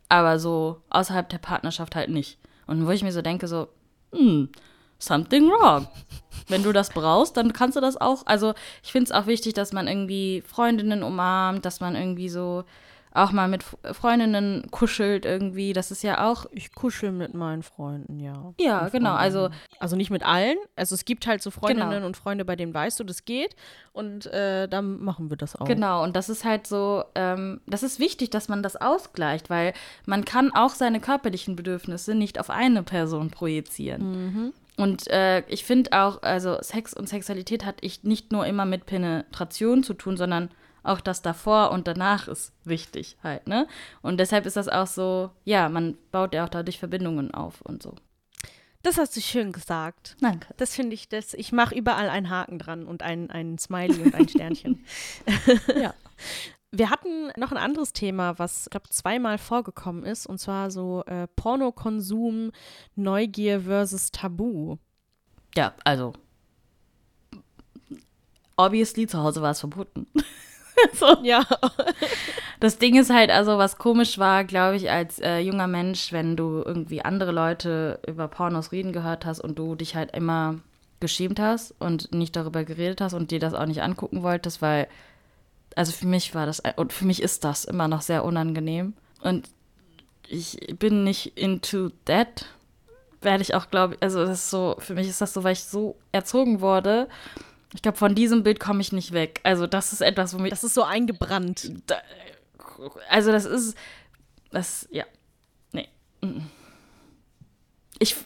Aber so außerhalb der Partnerschaft halt nicht. Und wo ich mir so denke, so, hm, something wrong. Wenn du das brauchst, dann kannst du das auch. Also ich finde es auch wichtig, dass man irgendwie Freundinnen umarmt, dass man irgendwie so auch mal mit Freundinnen kuschelt irgendwie. Das ist ja auch. Ich kuschel mit meinen Freunden, ja. Ja, Und genau. Also. Also nicht mit allen. Also es gibt halt so Freundinnen Genau. und Freunde, bei denen weißt du, das geht. Und äh, dann machen wir das auch. Genau, und das ist halt so, ähm, das ist wichtig, dass man das ausgleicht, weil man kann auch seine körperlichen Bedürfnisse nicht auf eine Person projizieren. Und äh, ich finde auch, also Sex und Sexualität hat ich nicht nur immer mit Penetration zu tun, sondern auch das davor und danach ist wichtig halt, ne? Und deshalb ist das auch so, ja, man baut ja auch dadurch Verbindungen auf und so. Das hast du schön gesagt. Danke. Das finde ich, das, ich mache überall einen Haken dran und ein, ein Smiley und ein Sternchen. [LAUGHS] Ja. [LAUGHS] Wir hatten noch ein anderes Thema, was, ich glaube, zweimal vorgekommen ist, und zwar so äh, Pornokonsum, Neugier versus Tabu. Ja, also. Obviously, zu Hause war es verboten. [LAUGHS] so. Ja. Das Ding ist halt, also was komisch war, glaube ich, als äh, junger Mensch, wenn du irgendwie andere Leute über Pornos reden gehört hast und du dich halt immer geschämt hast und nicht darüber geredet hast und dir das auch nicht angucken wolltest, weil, also für mich war das, und für mich ist das immer noch sehr unangenehm. Und ich bin nicht into that, werde ich auch, glaube ich, also das ist so, für mich ist das so, weil ich so erzogen wurde. Ich glaube, von diesem Bild komme ich nicht weg. Also das ist etwas, womit Das ist so eingebrannt. da, also das ist, das, ja, nee. Ich,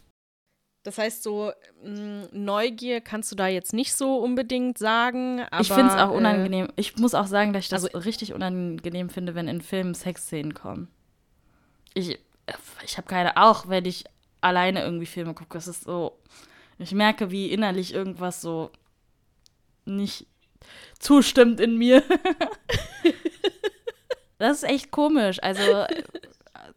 Das heißt, so mh, Neugier kannst du da jetzt nicht so unbedingt sagen. Aber, ich finde es auch äh, unangenehm. ich muss auch sagen, dass ich das also- richtig unangenehm finde, wenn in Filmen Sexszenen kommen. Ich, ich habe keine, auch wenn ich alleine irgendwie Filme gucke, das ist so, ich merke, wie innerlich irgendwas so nicht zustimmt in mir. [LAUGHS] das ist echt komisch. Also,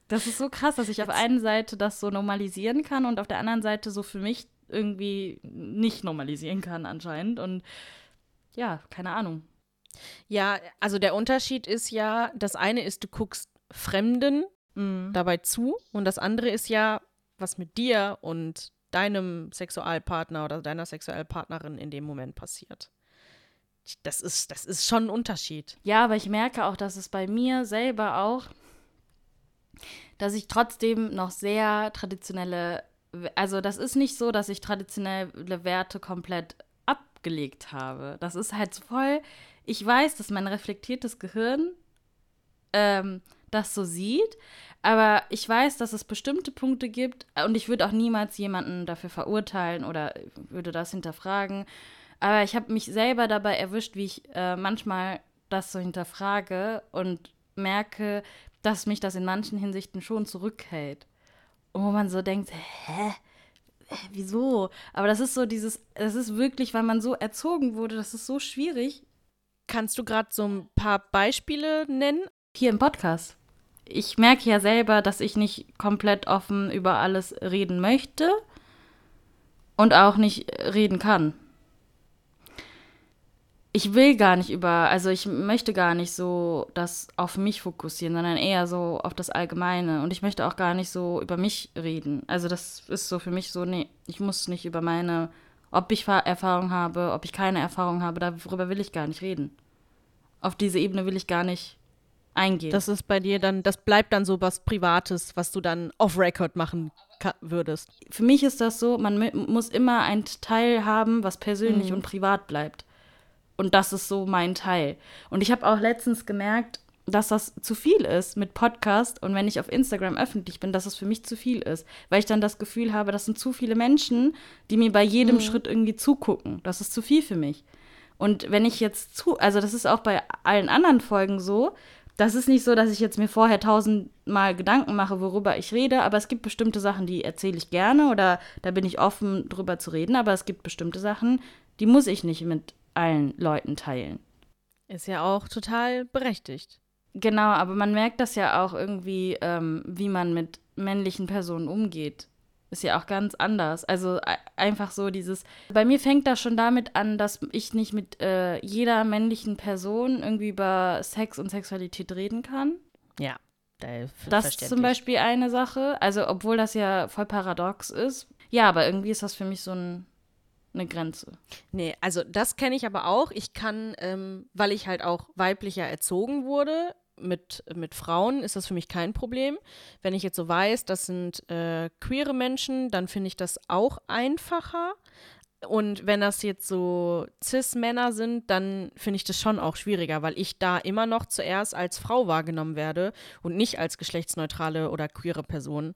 das ist so krass, dass ich auf einer Seite das so normalisieren kann und auf der anderen Seite so für mich irgendwie nicht normalisieren kann anscheinend. Und ja, keine Ahnung. Ja, also der Unterschied ist ja, das eine ist, du guckst Fremden Mhm. dabei zu und das andere ist ja, was mit dir und deinem Sexualpartner oder deiner Sexualpartnerin in dem Moment passiert. Das ist, das ist schon ein Unterschied. Ja, aber ich merke auch, dass es bei mir selber auch, dass ich trotzdem noch sehr traditionelle, also das ist nicht so, dass ich traditionelle Werte komplett abgelegt habe. Das ist halt voll, ich weiß, dass mein reflektiertes Gehirn ähm, das so sieht, aber ich weiß, dass es bestimmte Punkte gibt und ich würde auch niemals jemanden dafür verurteilen oder würde das hinterfragen. Aber ich habe mich selber dabei erwischt, wie ich äh, manchmal das so hinterfrage und merke, dass mich das in manchen Hinsichten schon zurückhält. Und wo man so denkt, hä? Wieso? Aber das ist so dieses, das ist wirklich, weil man so erzogen wurde, das ist so schwierig. Kannst du gerade so ein paar Beispiele nennen? Hier im Podcast. Ich merke ja selber, dass ich nicht komplett offen über alles reden möchte und auch nicht reden kann. Ich will gar nicht über, also ich möchte gar nicht so das auf mich fokussieren, sondern eher so auf das Allgemeine. Und ich möchte auch gar nicht so über mich reden. Also das ist so für mich so, nee, ich muss nicht über meine, ob ich Erfahrung habe, ob ich keine Erfahrung habe, darüber will ich gar nicht reden. Auf diese Ebene will ich gar nicht eingehen. Das ist bei dir dann, das bleibt dann so was Privates, was du dann off-Record machen würdest. Für mich ist das so, man muss immer einen Teil haben, was persönlich mhm. und privat bleibt. Und das ist so mein Teil. Und ich habe auch letztens gemerkt, dass das zu viel ist mit Podcast und wenn ich auf Instagram öffentlich bin, dass das für mich zu viel ist, weil ich dann das Gefühl habe, das sind zu viele Menschen, die mir bei jedem mhm. Schritt irgendwie zugucken. Das ist zu viel für mich. Und wenn ich jetzt zu, also das ist auch bei allen anderen Folgen so, das ist nicht so, dass ich jetzt mir vorher tausendmal Gedanken mache, worüber ich rede, aber es gibt bestimmte Sachen, die erzähle ich gerne oder da bin ich offen drüber zu reden, aber es gibt bestimmte Sachen, die muss ich nicht mit allen Leuten teilen. Ist ja auch total berechtigt. Genau, aber man merkt das ja auch irgendwie, ähm, wie man mit männlichen Personen umgeht. Ist ja auch ganz anders. Also einfach so dieses. Bei mir fängt das schon damit an, dass ich nicht mit äh, jeder männlichen Person irgendwie über Sex und Sexualität reden kann. Ja. Das ist zum Beispiel eine Sache. Also, obwohl das ja voll paradox ist. Ja, aber irgendwie ist das für mich so ein eine Grenze. Nee, also das kenne ich aber auch. Ich kann, ähm, weil ich halt auch weiblicher erzogen wurde, mit, mit Frauen ist das für mich kein Problem. Wenn ich jetzt so weiß, das sind äh, queere Menschen, dann finde ich das auch einfacher. Und wenn das jetzt so Cis-Männer sind, dann finde ich das schon auch schwieriger, weil ich da immer noch zuerst als Frau wahrgenommen werde und nicht als geschlechtsneutrale oder queere Person.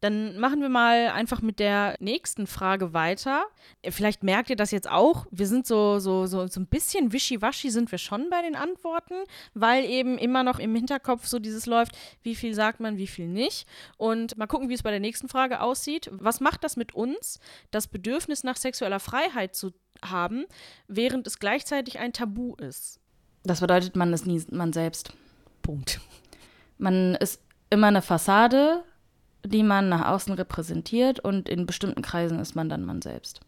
Dann machen wir mal einfach mit der nächsten Frage weiter. Vielleicht merkt ihr das jetzt auch. Wir sind so, so, so, so ein bisschen wischiwaschi sind wir schon bei den Antworten, weil eben immer noch im Hinterkopf so dieses läuft, wie viel sagt man, wie viel nicht. Und mal gucken, wie es bei der nächsten Frage aussieht. Was macht das mit uns, das Bedürfnis nach sexueller Freiheit zu haben, während es gleichzeitig ein Tabu ist? Das bedeutet, man ist nie man selbst. Punkt. Man ist immer eine Fassade die man nach außen repräsentiert und in bestimmten Kreisen ist man dann man selbst.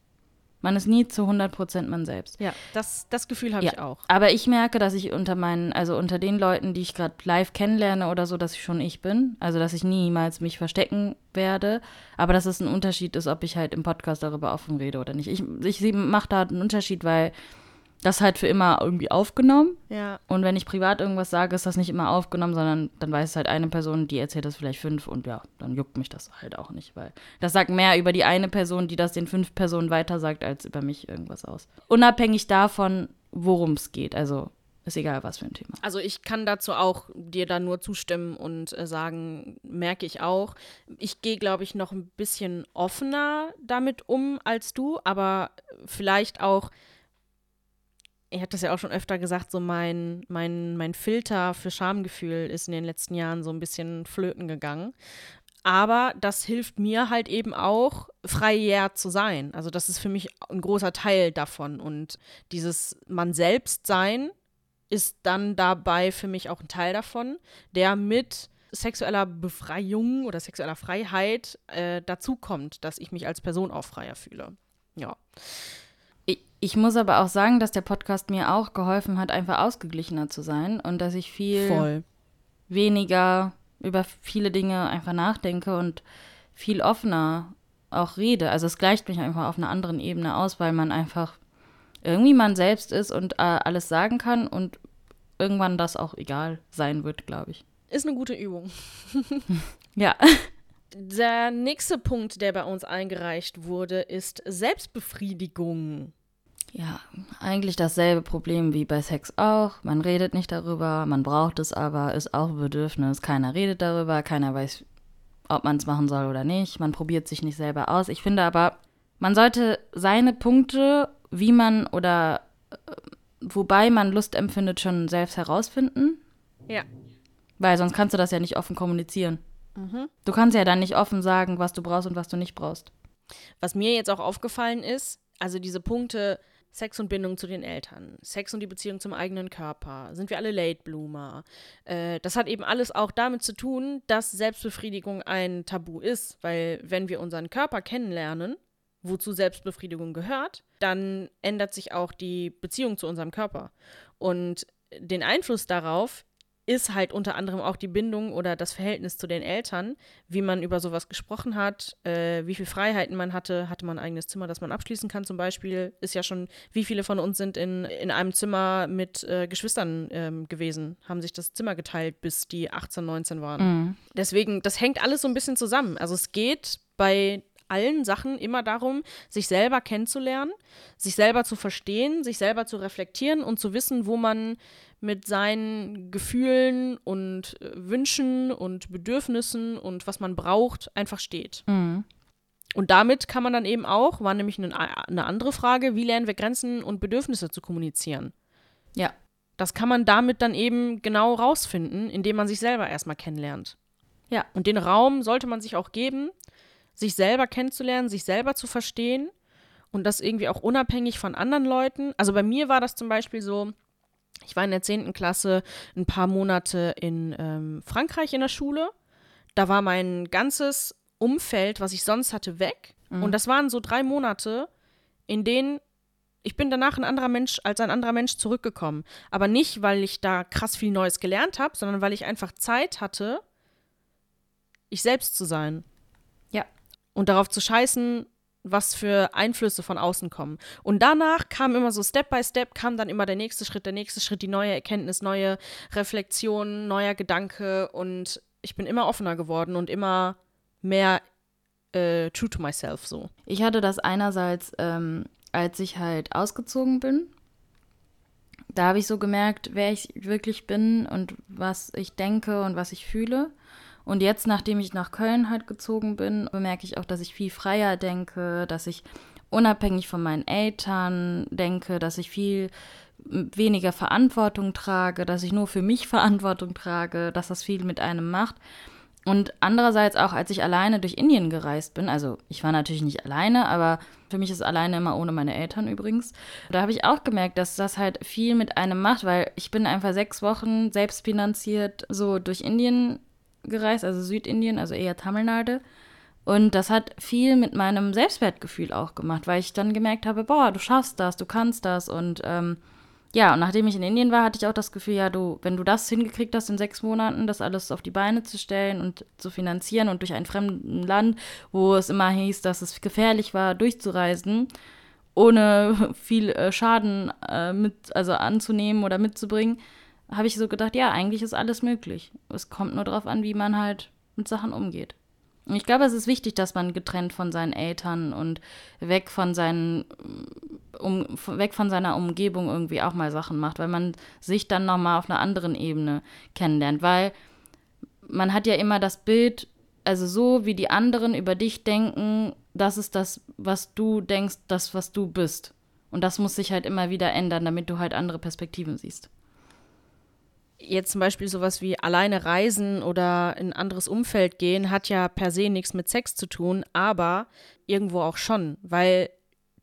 Man ist nie zu 100% man selbst. Ja, das, das Gefühl habe ja, ich auch. Aber ich merke, dass ich unter meinen, also unter den Leuten, die ich gerade live kennenlerne oder so, dass ich schon ich bin. Also, dass ich niemals mich verstecken werde. Aber dass es ein Unterschied ist, ob ich halt im Podcast darüber offen rede oder nicht. Ich, ich mache da einen Unterschied, weil das halt für immer irgendwie aufgenommen. Ja. Und wenn ich privat irgendwas sage, ist das nicht immer aufgenommen, sondern dann weiß es halt eine Person, die erzählt das vielleicht fünf und ja, dann juckt mich das halt auch nicht, weil das sagt mehr über die eine Person, die das den fünf Personen weiter sagt, als über mich irgendwas aus. Unabhängig davon, worum es geht. Also ist egal, was für ein Thema. Also ich kann dazu auch dir da nur zustimmen und äh, sagen, merke ich auch. Ich gehe, glaube ich, noch ein bisschen offener damit um als du, aber vielleicht auch ich habe das ja auch schon öfter gesagt, so mein, mein, mein Filter für Schamgefühl ist in den letzten Jahren so ein bisschen flöten gegangen. Aber das hilft mir halt eben auch, frei zu sein. Also das ist für mich ein großer Teil davon. Und dieses man selbst sein ist dann dabei für mich auch ein Teil davon, der mit sexueller Befreiung oder sexueller Freiheit äh, dazukommt, dass ich mich als Person auch freier fühle. Ja. Ich muss aber auch sagen, dass der Podcast mir auch geholfen hat, einfach ausgeglichener zu sein und dass ich viel Voll. weniger über viele Dinge einfach nachdenke und viel offener auch rede. Also es gleicht mich einfach auf einer anderen Ebene aus, weil man einfach irgendwie man selbst ist und äh, alles sagen kann und irgendwann das auch egal sein wird, glaube ich. Ist eine gute Übung. [LAUGHS] ja. Der nächste Punkt, der bei uns eingereicht wurde, ist Selbstbefriedigung. Ja, eigentlich dasselbe Problem wie bei Sex auch. Man redet nicht darüber, man braucht es aber, ist auch ein Bedürfnis. Keiner redet darüber, keiner weiß, ob man es machen soll oder nicht. Man probiert sich nicht selber aus. Ich finde aber, man sollte seine Punkte, wie man oder äh, wobei man Lust empfindet, schon selbst herausfinden. Ja. Weil sonst kannst du das ja nicht offen kommunizieren. Mhm. Du kannst ja dann nicht offen sagen, was du brauchst und was du nicht brauchst. Was mir jetzt auch aufgefallen ist, also diese Punkte, Sex und Bindung zu den Eltern, Sex und die Beziehung zum eigenen Körper, sind wir alle Late Bloomer. Äh, das hat eben alles auch damit zu tun, dass Selbstbefriedigung ein Tabu ist, weil wenn wir unseren Körper kennenlernen, wozu Selbstbefriedigung gehört, dann ändert sich auch die Beziehung zu unserem Körper. Und den Einfluss darauf ist halt unter anderem auch die Bindung oder das Verhältnis zu den Eltern, wie man über sowas gesprochen hat, äh, wie viele Freiheiten man hatte, hatte man ein eigenes Zimmer, das man abschließen kann zum Beispiel, ist ja schon, wie viele von uns sind in, in einem Zimmer mit äh, Geschwistern ähm, gewesen, haben sich das Zimmer geteilt, bis die 18, 19 waren. Mhm. Deswegen, das hängt alles so ein bisschen zusammen. Also es geht bei allen Sachen immer darum, sich selber kennenzulernen, sich selber zu verstehen, sich selber zu reflektieren und zu wissen, wo man mit seinen Gefühlen und äh, Wünschen und Bedürfnissen und was man braucht einfach steht. Mhm. Und damit kann man dann eben auch, war nämlich eine, eine andere Frage, wie lernen wir Grenzen und Bedürfnisse zu kommunizieren? Ja. Das kann man damit dann eben genau rausfinden, indem man sich selber erstmal kennenlernt. Ja. Und den Raum sollte man sich auch geben, sich selber kennenzulernen, sich selber zu verstehen und das irgendwie auch unabhängig von anderen Leuten. Also bei mir war das zum Beispiel so, ich war in der 10. Klasse ein paar Monate in ähm, Frankreich in der Schule. Da war mein ganzes Umfeld, was ich sonst hatte, weg. Mhm. Und das waren so drei Monate, in denen ich bin danach ein anderer Mensch als ein anderer Mensch zurückgekommen. Aber nicht, weil ich da krass viel Neues gelernt habe, sondern weil ich einfach Zeit hatte, ich selbst zu sein. Ja. Und darauf zu scheißen, was für Einflüsse von außen kommen. Und danach kam immer so Step by Step, kam dann immer der nächste Schritt, der nächste Schritt, die neue Erkenntnis, neue Reflexion, neuer Gedanke. Und ich bin immer offener geworden und immer mehr äh, true to myself so. Ich hatte das einerseits, ähm, als ich halt ausgezogen bin. Da habe ich so gemerkt, wer ich wirklich bin und was ich denke und was ich fühle. Und jetzt, nachdem ich nach Köln halt gezogen bin, bemerke ich auch, dass ich viel freier denke, dass ich unabhängig von meinen Eltern denke, dass ich viel weniger Verantwortung trage, dass ich nur für mich Verantwortung trage, dass das viel mit einem macht. Und andererseits auch, als ich alleine durch Indien gereist bin, also ich war natürlich nicht alleine, aber für mich ist alleine immer ohne meine Eltern übrigens. Da habe ich auch gemerkt, dass das halt viel mit einem macht, weil ich bin einfach sechs Wochen selbstfinanziert so durch Indien gereist, also Südindien, also eher Tamil Nadu. Und das hat viel mit meinem Selbstwertgefühl auch gemacht, weil ich dann gemerkt habe, boah, du schaffst das, du kannst das. Und ähm, ja, und nachdem ich in Indien war, hatte ich auch das Gefühl, ja, du, wenn du das hingekriegt hast in sechs Monaten, das alles auf die Beine zu stellen und zu finanzieren und durch ein fremden Land, wo es immer hieß, dass es gefährlich war, durchzureisen, ohne [LAUGHS] viel äh, Schaden äh, mit, also anzunehmen oder mitzubringen, habe ich so gedacht, ja, eigentlich ist alles möglich. Es kommt nur darauf an, wie man halt mit Sachen umgeht. Und ich glaube, es ist wichtig, dass man getrennt von seinen Eltern und weg von seinen um, weg von seiner Umgebung irgendwie auch mal Sachen macht, weil man sich dann nochmal auf einer anderen Ebene kennenlernt. Weil man hat ja immer das Bild, also so wie die anderen über dich denken, das ist das, was du denkst, das, was du bist. Und das muss sich halt immer wieder ändern, damit du halt andere Perspektiven siehst jetzt zum Beispiel sowas wie alleine reisen oder in ein anderes Umfeld gehen, hat ja per se nichts mit Sex zu tun, aber irgendwo auch schon, weil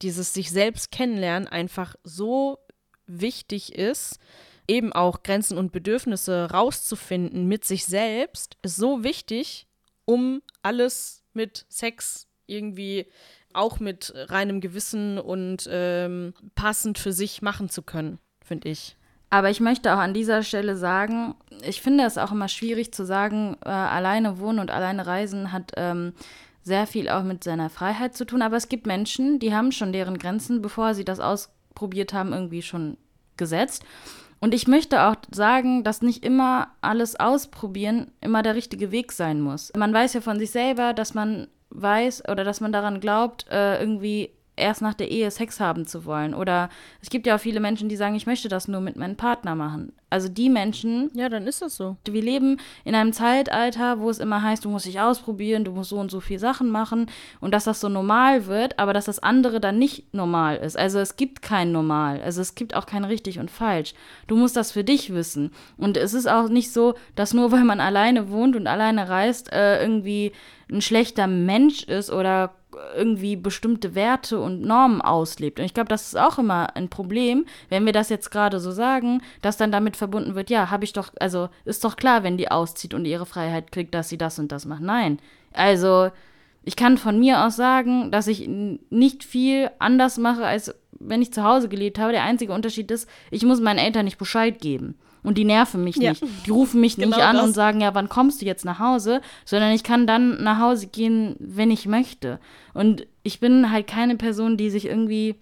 dieses sich selbst kennenlernen einfach so wichtig ist, eben auch Grenzen und Bedürfnisse rauszufinden mit sich selbst, ist so wichtig, um alles mit Sex irgendwie auch mit reinem Gewissen und ähm, passend für sich machen zu können, finde ich. Aber ich möchte auch an dieser Stelle sagen, ich finde es auch immer schwierig zu sagen, äh, alleine wohnen und alleine reisen hat ähm, sehr viel auch mit seiner Freiheit zu tun. Aber es gibt Menschen, die haben schon deren Grenzen, bevor sie das ausprobiert haben, irgendwie schon gesetzt. Und ich möchte auch sagen, dass nicht immer alles ausprobieren immer der richtige Weg sein muss. Man weiß ja von sich selber, dass man weiß oder dass man daran glaubt, äh, irgendwie erst nach der Ehe Sex haben zu wollen. Oder es gibt ja auch viele Menschen, die sagen, ich möchte das nur mit meinem Partner machen. Also die Menschen. Ja, dann ist das so. Wir leben in einem Zeitalter, wo es immer heißt, du musst dich ausprobieren, du musst so und so viel Sachen machen und dass das so normal wird, aber dass das andere dann nicht normal ist. Also es gibt kein Normal. Also es gibt auch kein richtig und falsch. Du musst das für dich wissen. Und es ist auch nicht so, dass nur weil man alleine wohnt und alleine reist, äh, irgendwie ein schlechter Mensch ist oder irgendwie bestimmte Werte und Normen auslebt. Und ich glaube, das ist auch immer ein Problem, wenn wir das jetzt gerade so sagen, dass dann damit verbunden wird, ja, habe ich doch, also ist doch klar, wenn die auszieht und ihre Freiheit kriegt, dass sie das und das macht. Nein. Also Ich kann von mir aus sagen, dass ich nicht viel anders mache, als wenn ich zu Hause gelebt habe. Der einzige Unterschied ist, ich muss meinen Eltern nicht Bescheid geben. Und die nerven mich ja. nicht. Die rufen mich [LAUGHS] genau nicht an das. und sagen, ja, wann kommst du jetzt nach Hause? Sondern ich kann dann nach Hause gehen, wenn ich möchte. Und ich bin halt keine Person, die sich irgendwie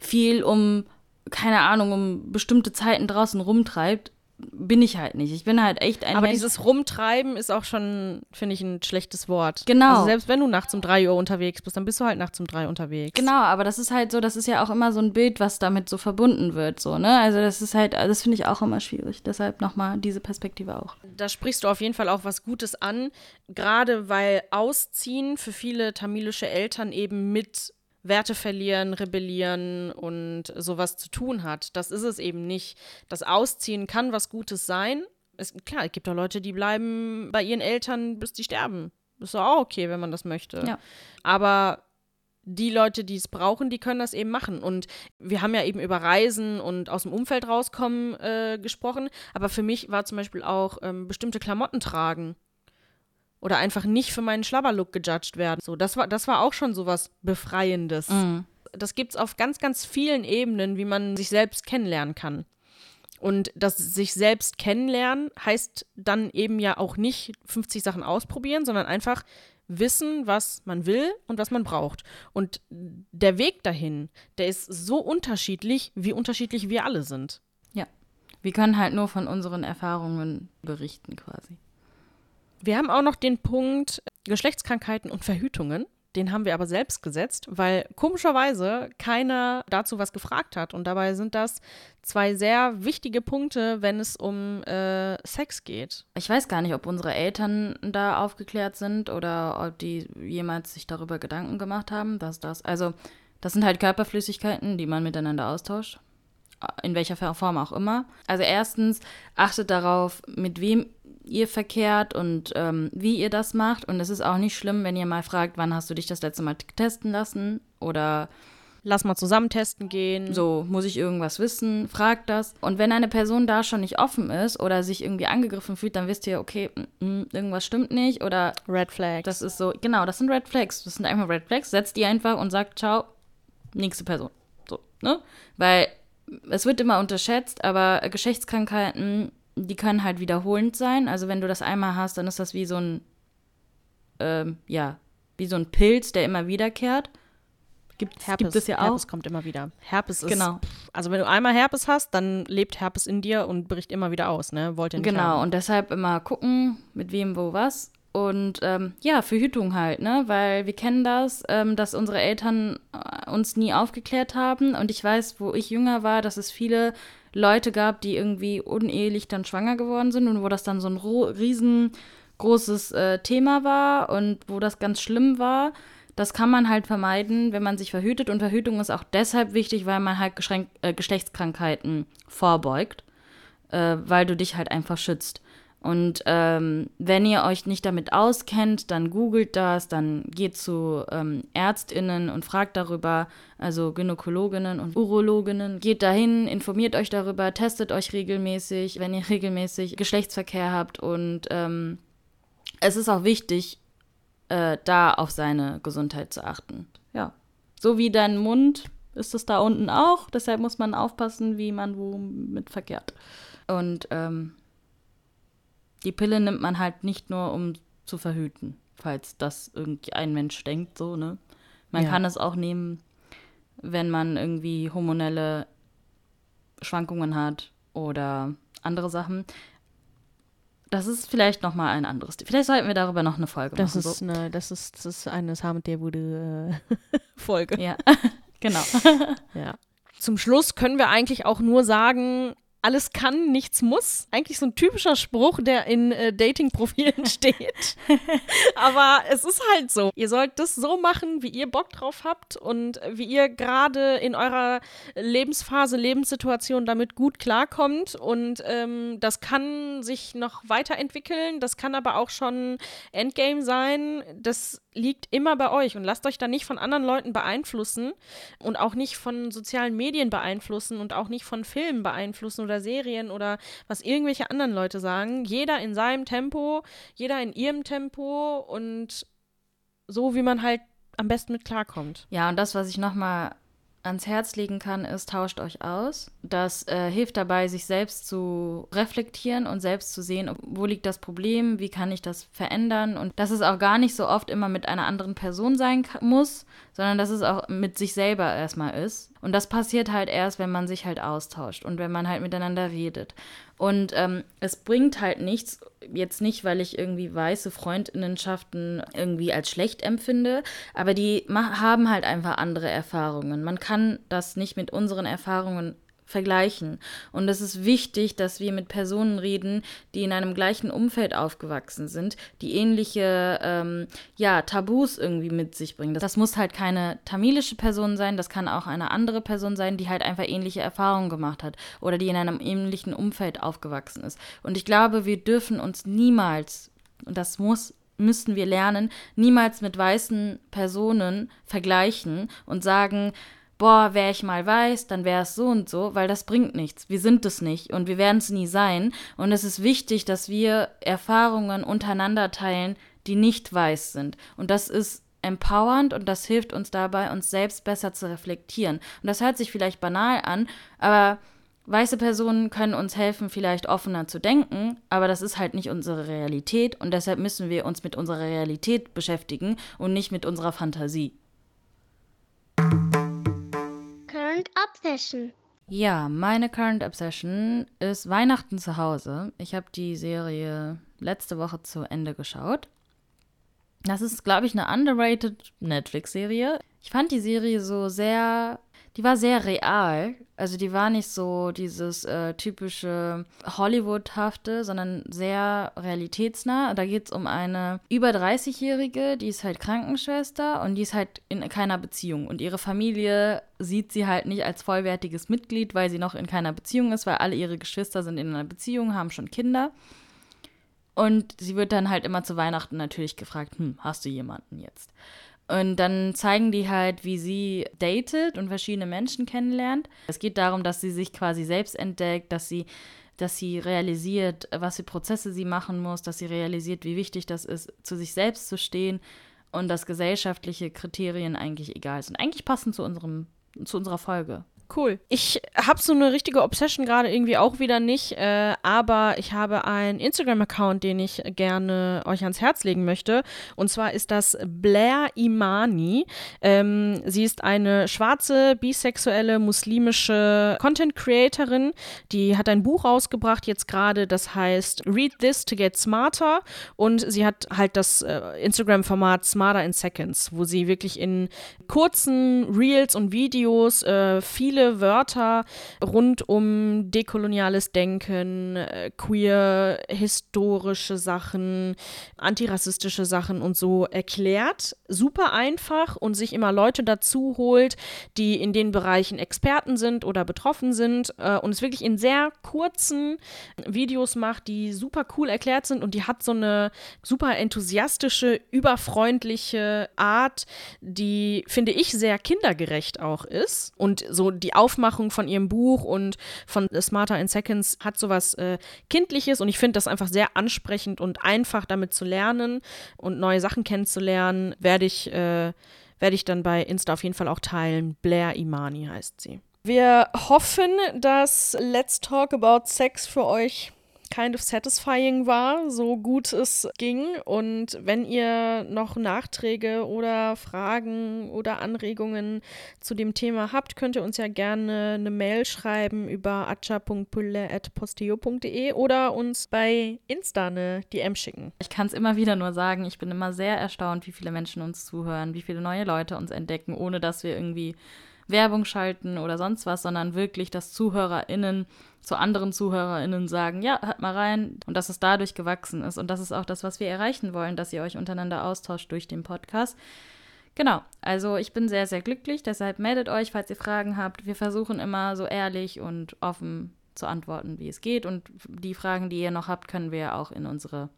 viel um, keine Ahnung, um bestimmte Zeiten draußen rumtreibt bin ich halt nicht. Ich bin halt echt ein. Aber Mensch. dieses Rumtreiben ist auch schon, finde ich, ein schlechtes Wort. Genau. Also selbst wenn du nachts um 3 Uhr unterwegs bist, dann bist du halt nachts um 3 unterwegs. Genau, aber das ist halt so, das ist ja auch immer so ein Bild, was damit so verbunden wird, so, ne? Also das ist halt, das finde ich auch immer schwierig. Deshalb nochmal diese Perspektive auch. Da sprichst du auf jeden Fall auch was Gutes an, gerade weil Ausziehen für viele tamilische Eltern eben mit Werte verlieren, rebellieren und sowas zu tun hat. Das ist es eben nicht. Das Ausziehen kann was Gutes sein. Es, klar, es gibt auch Leute, die bleiben bei ihren Eltern, bis die sterben. Ist auch okay, wenn man das möchte. Ja. Aber die Leute, die es brauchen, die können das eben machen. Und wir haben ja eben über Reisen und aus dem Umfeld rauskommen äh, gesprochen. Aber für mich war zum Beispiel auch ähm, bestimmte Klamotten tragen oder einfach nicht für meinen Schlabberlook gejudged werden. So, das war, das war auch schon so was Befreiendes. Mhm. Das gibt es auf ganz, ganz vielen Ebenen, wie man sich selbst kennenlernen kann. Und das sich selbst kennenlernen heißt dann eben ja auch nicht 50 Sachen ausprobieren, sondern einfach wissen, was man will und was man braucht. Und der Weg dahin, der ist so unterschiedlich, wie unterschiedlich wir alle sind. Ja. Wir können halt nur von unseren Erfahrungen berichten quasi. Wir haben auch noch den Punkt Geschlechtskrankheiten und Verhütungen. Den haben wir aber selbst gesetzt, weil komischerweise keiner dazu was gefragt hat. Und dabei sind das zwei sehr wichtige Punkte, wenn es um äh, Sex geht. Ich weiß gar nicht, ob unsere Eltern da aufgeklärt sind oder ob die jemals sich darüber Gedanken gemacht haben, dass das, also das sind halt Körperflüssigkeiten, die man miteinander austauscht in welcher Form auch immer. Also erstens, achtet darauf, mit wem ihr verkehrt und ähm, wie ihr das macht. Und es ist auch nicht schlimm, wenn ihr mal fragt, wann hast du dich das letzte Mal testen lassen oder lass mal zusammen testen gehen. So, muss ich irgendwas wissen? Fragt das. Und wenn eine Person da schon nicht offen ist oder sich irgendwie angegriffen fühlt, dann wisst ihr, okay, mm, mm, irgendwas stimmt nicht oder Red Flags. Das ist so, genau, das sind Red Flags. Das sind einfach Red Flags. Setzt die einfach und sagt, ciao, nächste Person. So, ne? Weil es wird immer unterschätzt, aber Geschlechtskrankheiten, die können halt wiederholend sein. Also wenn du das einmal hast, dann ist das wie so ein, ähm, ja, wie so ein Pilz, der immer wiederkehrt. Gibt, Herpes, gibt es ja auch. Herpes kommt immer wieder. Herpes ist. Genau. Also wenn du einmal Herpes hast, dann lebt Herpes in dir und bricht immer wieder aus, ne? Wollt ihr nicht Genau, haben. und deshalb immer gucken, mit wem, wo, was. Und ähm, ja, Verhütung halt, ne? Weil wir kennen das, ähm, dass unsere Eltern äh, uns nie aufgeklärt haben. Und ich weiß, wo ich jünger war, dass es viele Leute gab, die irgendwie unehelich dann schwanger geworden sind und wo das dann so ein riesengroßes äh, Thema war und wo das ganz schlimm war. Das kann man halt vermeiden, wenn man sich verhütet. Und Verhütung ist auch deshalb wichtig, weil man halt Geschränk äh, Geschlechtskrankheiten vorbeugt, äh, weil du dich halt einfach schützt. Und ähm, wenn ihr euch nicht damit auskennt, dann googelt das, dann geht zu ähm, Ärztinnen und fragt darüber, also Gynäkologinnen und Urologinnen. Geht dahin, informiert euch darüber, testet euch regelmäßig, wenn ihr [LAUGHS] regelmäßig Geschlechtsverkehr habt. Und ähm, es ist auch wichtig, äh, da auf seine Gesundheit zu achten. Ja. So wie dein Mund ist es da unten auch. Deshalb muss man aufpassen, wie man wo mit verkehrt. Und ähm, die Pille nimmt man halt nicht nur, um zu verhüten, falls das irgendwie ein Mensch denkt, so, ne? Man ja. kann es auch nehmen, wenn man irgendwie hormonelle Schwankungen hat oder andere Sachen. Das ist vielleicht noch mal ein anderes. Vielleicht sollten wir darüber noch eine Folge das machen. Ist so. eine, das ist das ist eine Sam der wurde äh, [LAUGHS] Folge. Ja, [LAUGHS] genau. [LAUGHS] ja. Zum Schluss können wir eigentlich auch nur sagen, alles kann, nichts muss. Eigentlich so ein typischer Spruch, der in äh, Dating-Profilen [LAUGHS] steht. Aber es ist halt so. Ihr sollt das so machen, wie ihr Bock drauf habt und wie ihr gerade in eurer Lebensphase, Lebenssituation damit gut klarkommt. Und ähm, das kann sich noch weiterentwickeln. Das kann aber auch schon Endgame sein. Das liegt immer bei euch und lasst euch da nicht von anderen Leuten beeinflussen und auch nicht von sozialen Medien beeinflussen und auch nicht von Filmen beeinflussen oder Serien oder was irgendwelche anderen Leute sagen. Jeder in seinem Tempo, jeder in ihrem Tempo und so, wie man halt am besten mit klarkommt. Ja, und das, was ich nochmal ans Herz legen kann, ist, tauscht euch aus. Das äh, hilft dabei, sich selbst zu reflektieren und selbst zu sehen, wo liegt das Problem, wie kann ich das verändern und dass es auch gar nicht so oft immer mit einer anderen Person sein muss, sondern dass es auch mit sich selber erstmal ist. Und das passiert halt erst, wenn man sich halt austauscht und wenn man halt miteinander redet. Und ähm, es bringt halt nichts, jetzt nicht, weil ich irgendwie weiße Freundinnenschaften irgendwie als schlecht empfinde, aber die haben halt einfach andere Erfahrungen. Man kann das nicht mit unseren Erfahrungen vergleichen. Und es ist wichtig, dass wir mit Personen reden, die in einem gleichen Umfeld aufgewachsen sind, die ähnliche ähm, ja, Tabus irgendwie mit sich bringen. Das, das muss halt keine tamilische Person sein, das kann auch eine andere Person sein, die halt einfach ähnliche Erfahrungen gemacht hat oder die in einem ähnlichen Umfeld aufgewachsen ist. Und ich glaube, wir dürfen uns niemals, und das muss müssten wir lernen, niemals mit weißen Personen vergleichen und sagen, boah, wäre ich mal weiß, dann wäre es so und so, weil das bringt nichts. Wir sind es nicht und wir werden es nie sein. Und es ist wichtig, dass wir Erfahrungen untereinander teilen, die nicht weiß sind. Und das ist empowernd und das hilft uns dabei, uns selbst besser zu reflektieren. Und das hört sich vielleicht banal an, aber weiße Personen können uns helfen, vielleicht offener zu denken, aber das ist halt nicht unsere Realität und deshalb müssen wir uns mit unserer Realität beschäftigen und nicht mit unserer Fantasie. Current Obsession. Ja, meine Current Obsession ist Weihnachten zu Hause. Ich habe die Serie letzte Woche zu Ende geschaut. Das ist, glaube ich, eine underrated Netflix-Serie. Ich fand die Serie so sehr die war sehr real. Also die war nicht so dieses äh, typische Hollywood-hafte, sondern sehr realitätsnah. Da geht es um eine über 30-Jährige, die ist halt Krankenschwester und die ist halt in keiner Beziehung. Und ihre Familie sieht sie halt nicht als vollwertiges Mitglied, weil sie noch in keiner Beziehung ist, weil alle ihre Geschwister sind in einer Beziehung, haben schon Kinder. Und sie wird dann halt immer zu Weihnachten natürlich gefragt, hm, hast du jemanden jetzt? Und dann zeigen die halt, wie sie datet und verschiedene Menschen kennenlernt. Es geht darum, dass sie sich quasi selbst entdeckt, dass sie, dass sie realisiert, was für Prozesse sie machen muss, dass sie realisiert, wie wichtig das ist, zu sich selbst zu stehen und dass gesellschaftliche Kriterien eigentlich egal sind. Eigentlich passen zu unserem, zu unserer Folge. Cool. Ich habe so eine richtige Obsession gerade irgendwie auch wieder nicht, äh, aber ich habe einen Instagram-Account, den ich gerne euch ans Herz legen möchte. Und zwar ist das Blair Imani. Ähm, sie ist eine schwarze, bisexuelle, muslimische Content-Creatorin. Die hat ein Buch rausgebracht jetzt gerade, das heißt Read This to Get Smarter. Und sie hat halt das äh, Instagram-Format Smarter in Seconds, wo sie wirklich in kurzen Reels und Videos äh, viele viele Wörter rund um dekoloniales Denken, äh, queer, historische Sachen, antirassistische Sachen und so erklärt. Super einfach und sich immer Leute dazu holt, die in den Bereichen Experten sind oder betroffen sind äh, und es wirklich in sehr kurzen Videos macht, die super cool erklärt sind und die hat so eine super enthusiastische, überfreundliche Art, die finde ich sehr kindergerecht auch ist und so die die Aufmachung von ihrem Buch und von Smarter in Seconds hat sowas äh, Kindliches und ich finde das einfach sehr ansprechend und einfach damit zu lernen und neue Sachen kennenzulernen, werde ich, äh, werde ich dann bei Insta auf jeden Fall auch teilen. Blair Imani heißt sie. Wir hoffen, dass Let's Talk About Sex für euch kind of satisfying war, so gut es ging. Und wenn ihr noch Nachträge oder Fragen oder Anregungen zu dem Thema habt, könnt ihr uns ja gerne eine Mail schreiben über atcha.pulle.posteo.de oder uns bei Insta eine DM schicken. Ich kann es immer wieder nur sagen, ich bin immer sehr erstaunt, wie viele Menschen uns zuhören, wie viele neue Leute uns entdecken, ohne dass wir irgendwie Werbung schalten oder sonst was, sondern wirklich, dass ZuhörerInnen zu anderen ZuhörerInnen sagen, ja, hört mal rein und dass es dadurch gewachsen ist. Und das ist auch das, was wir erreichen wollen, dass ihr euch untereinander austauscht durch den Podcast. Genau, also ich bin sehr, sehr glücklich, deshalb meldet euch, falls ihr Fragen habt. Wir versuchen immer so ehrlich und offen zu antworten, wie es geht. Und die Fragen, die ihr noch habt, können wir auch in unsere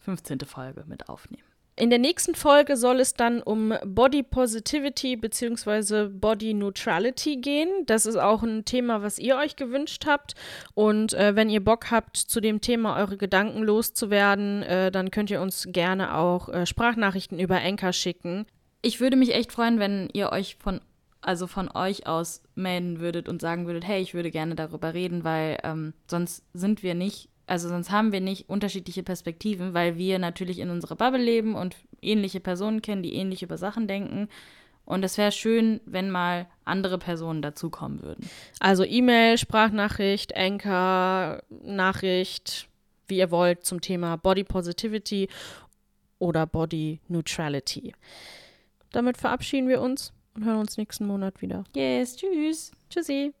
15. Folge mit aufnehmen. In der nächsten Folge soll es dann um Body Positivity bzw. Body Neutrality gehen. Das ist auch ein Thema, was ihr euch gewünscht habt. Und äh, wenn ihr Bock habt, zu dem Thema eure Gedanken loszuwerden, äh, dann könnt ihr uns gerne auch äh, Sprachnachrichten über Enker schicken. Ich würde mich echt freuen, wenn ihr euch von also von euch aus melden würdet und sagen würdet, hey, ich würde gerne darüber reden, weil ähm, sonst sind wir nicht also sonst haben wir nicht unterschiedliche Perspektiven, weil wir natürlich in unserer Bubble leben und ähnliche Personen kennen, die ähnlich über Sachen denken. Und es wäre schön, wenn mal andere Personen dazukommen würden. Also E-Mail, Sprachnachricht, Anchor, Nachricht, wie ihr wollt, zum Thema Body Positivity oder Body Neutrality. Damit verabschieden wir uns und hören uns nächsten Monat wieder. Yes, tschüss. Tschüssi.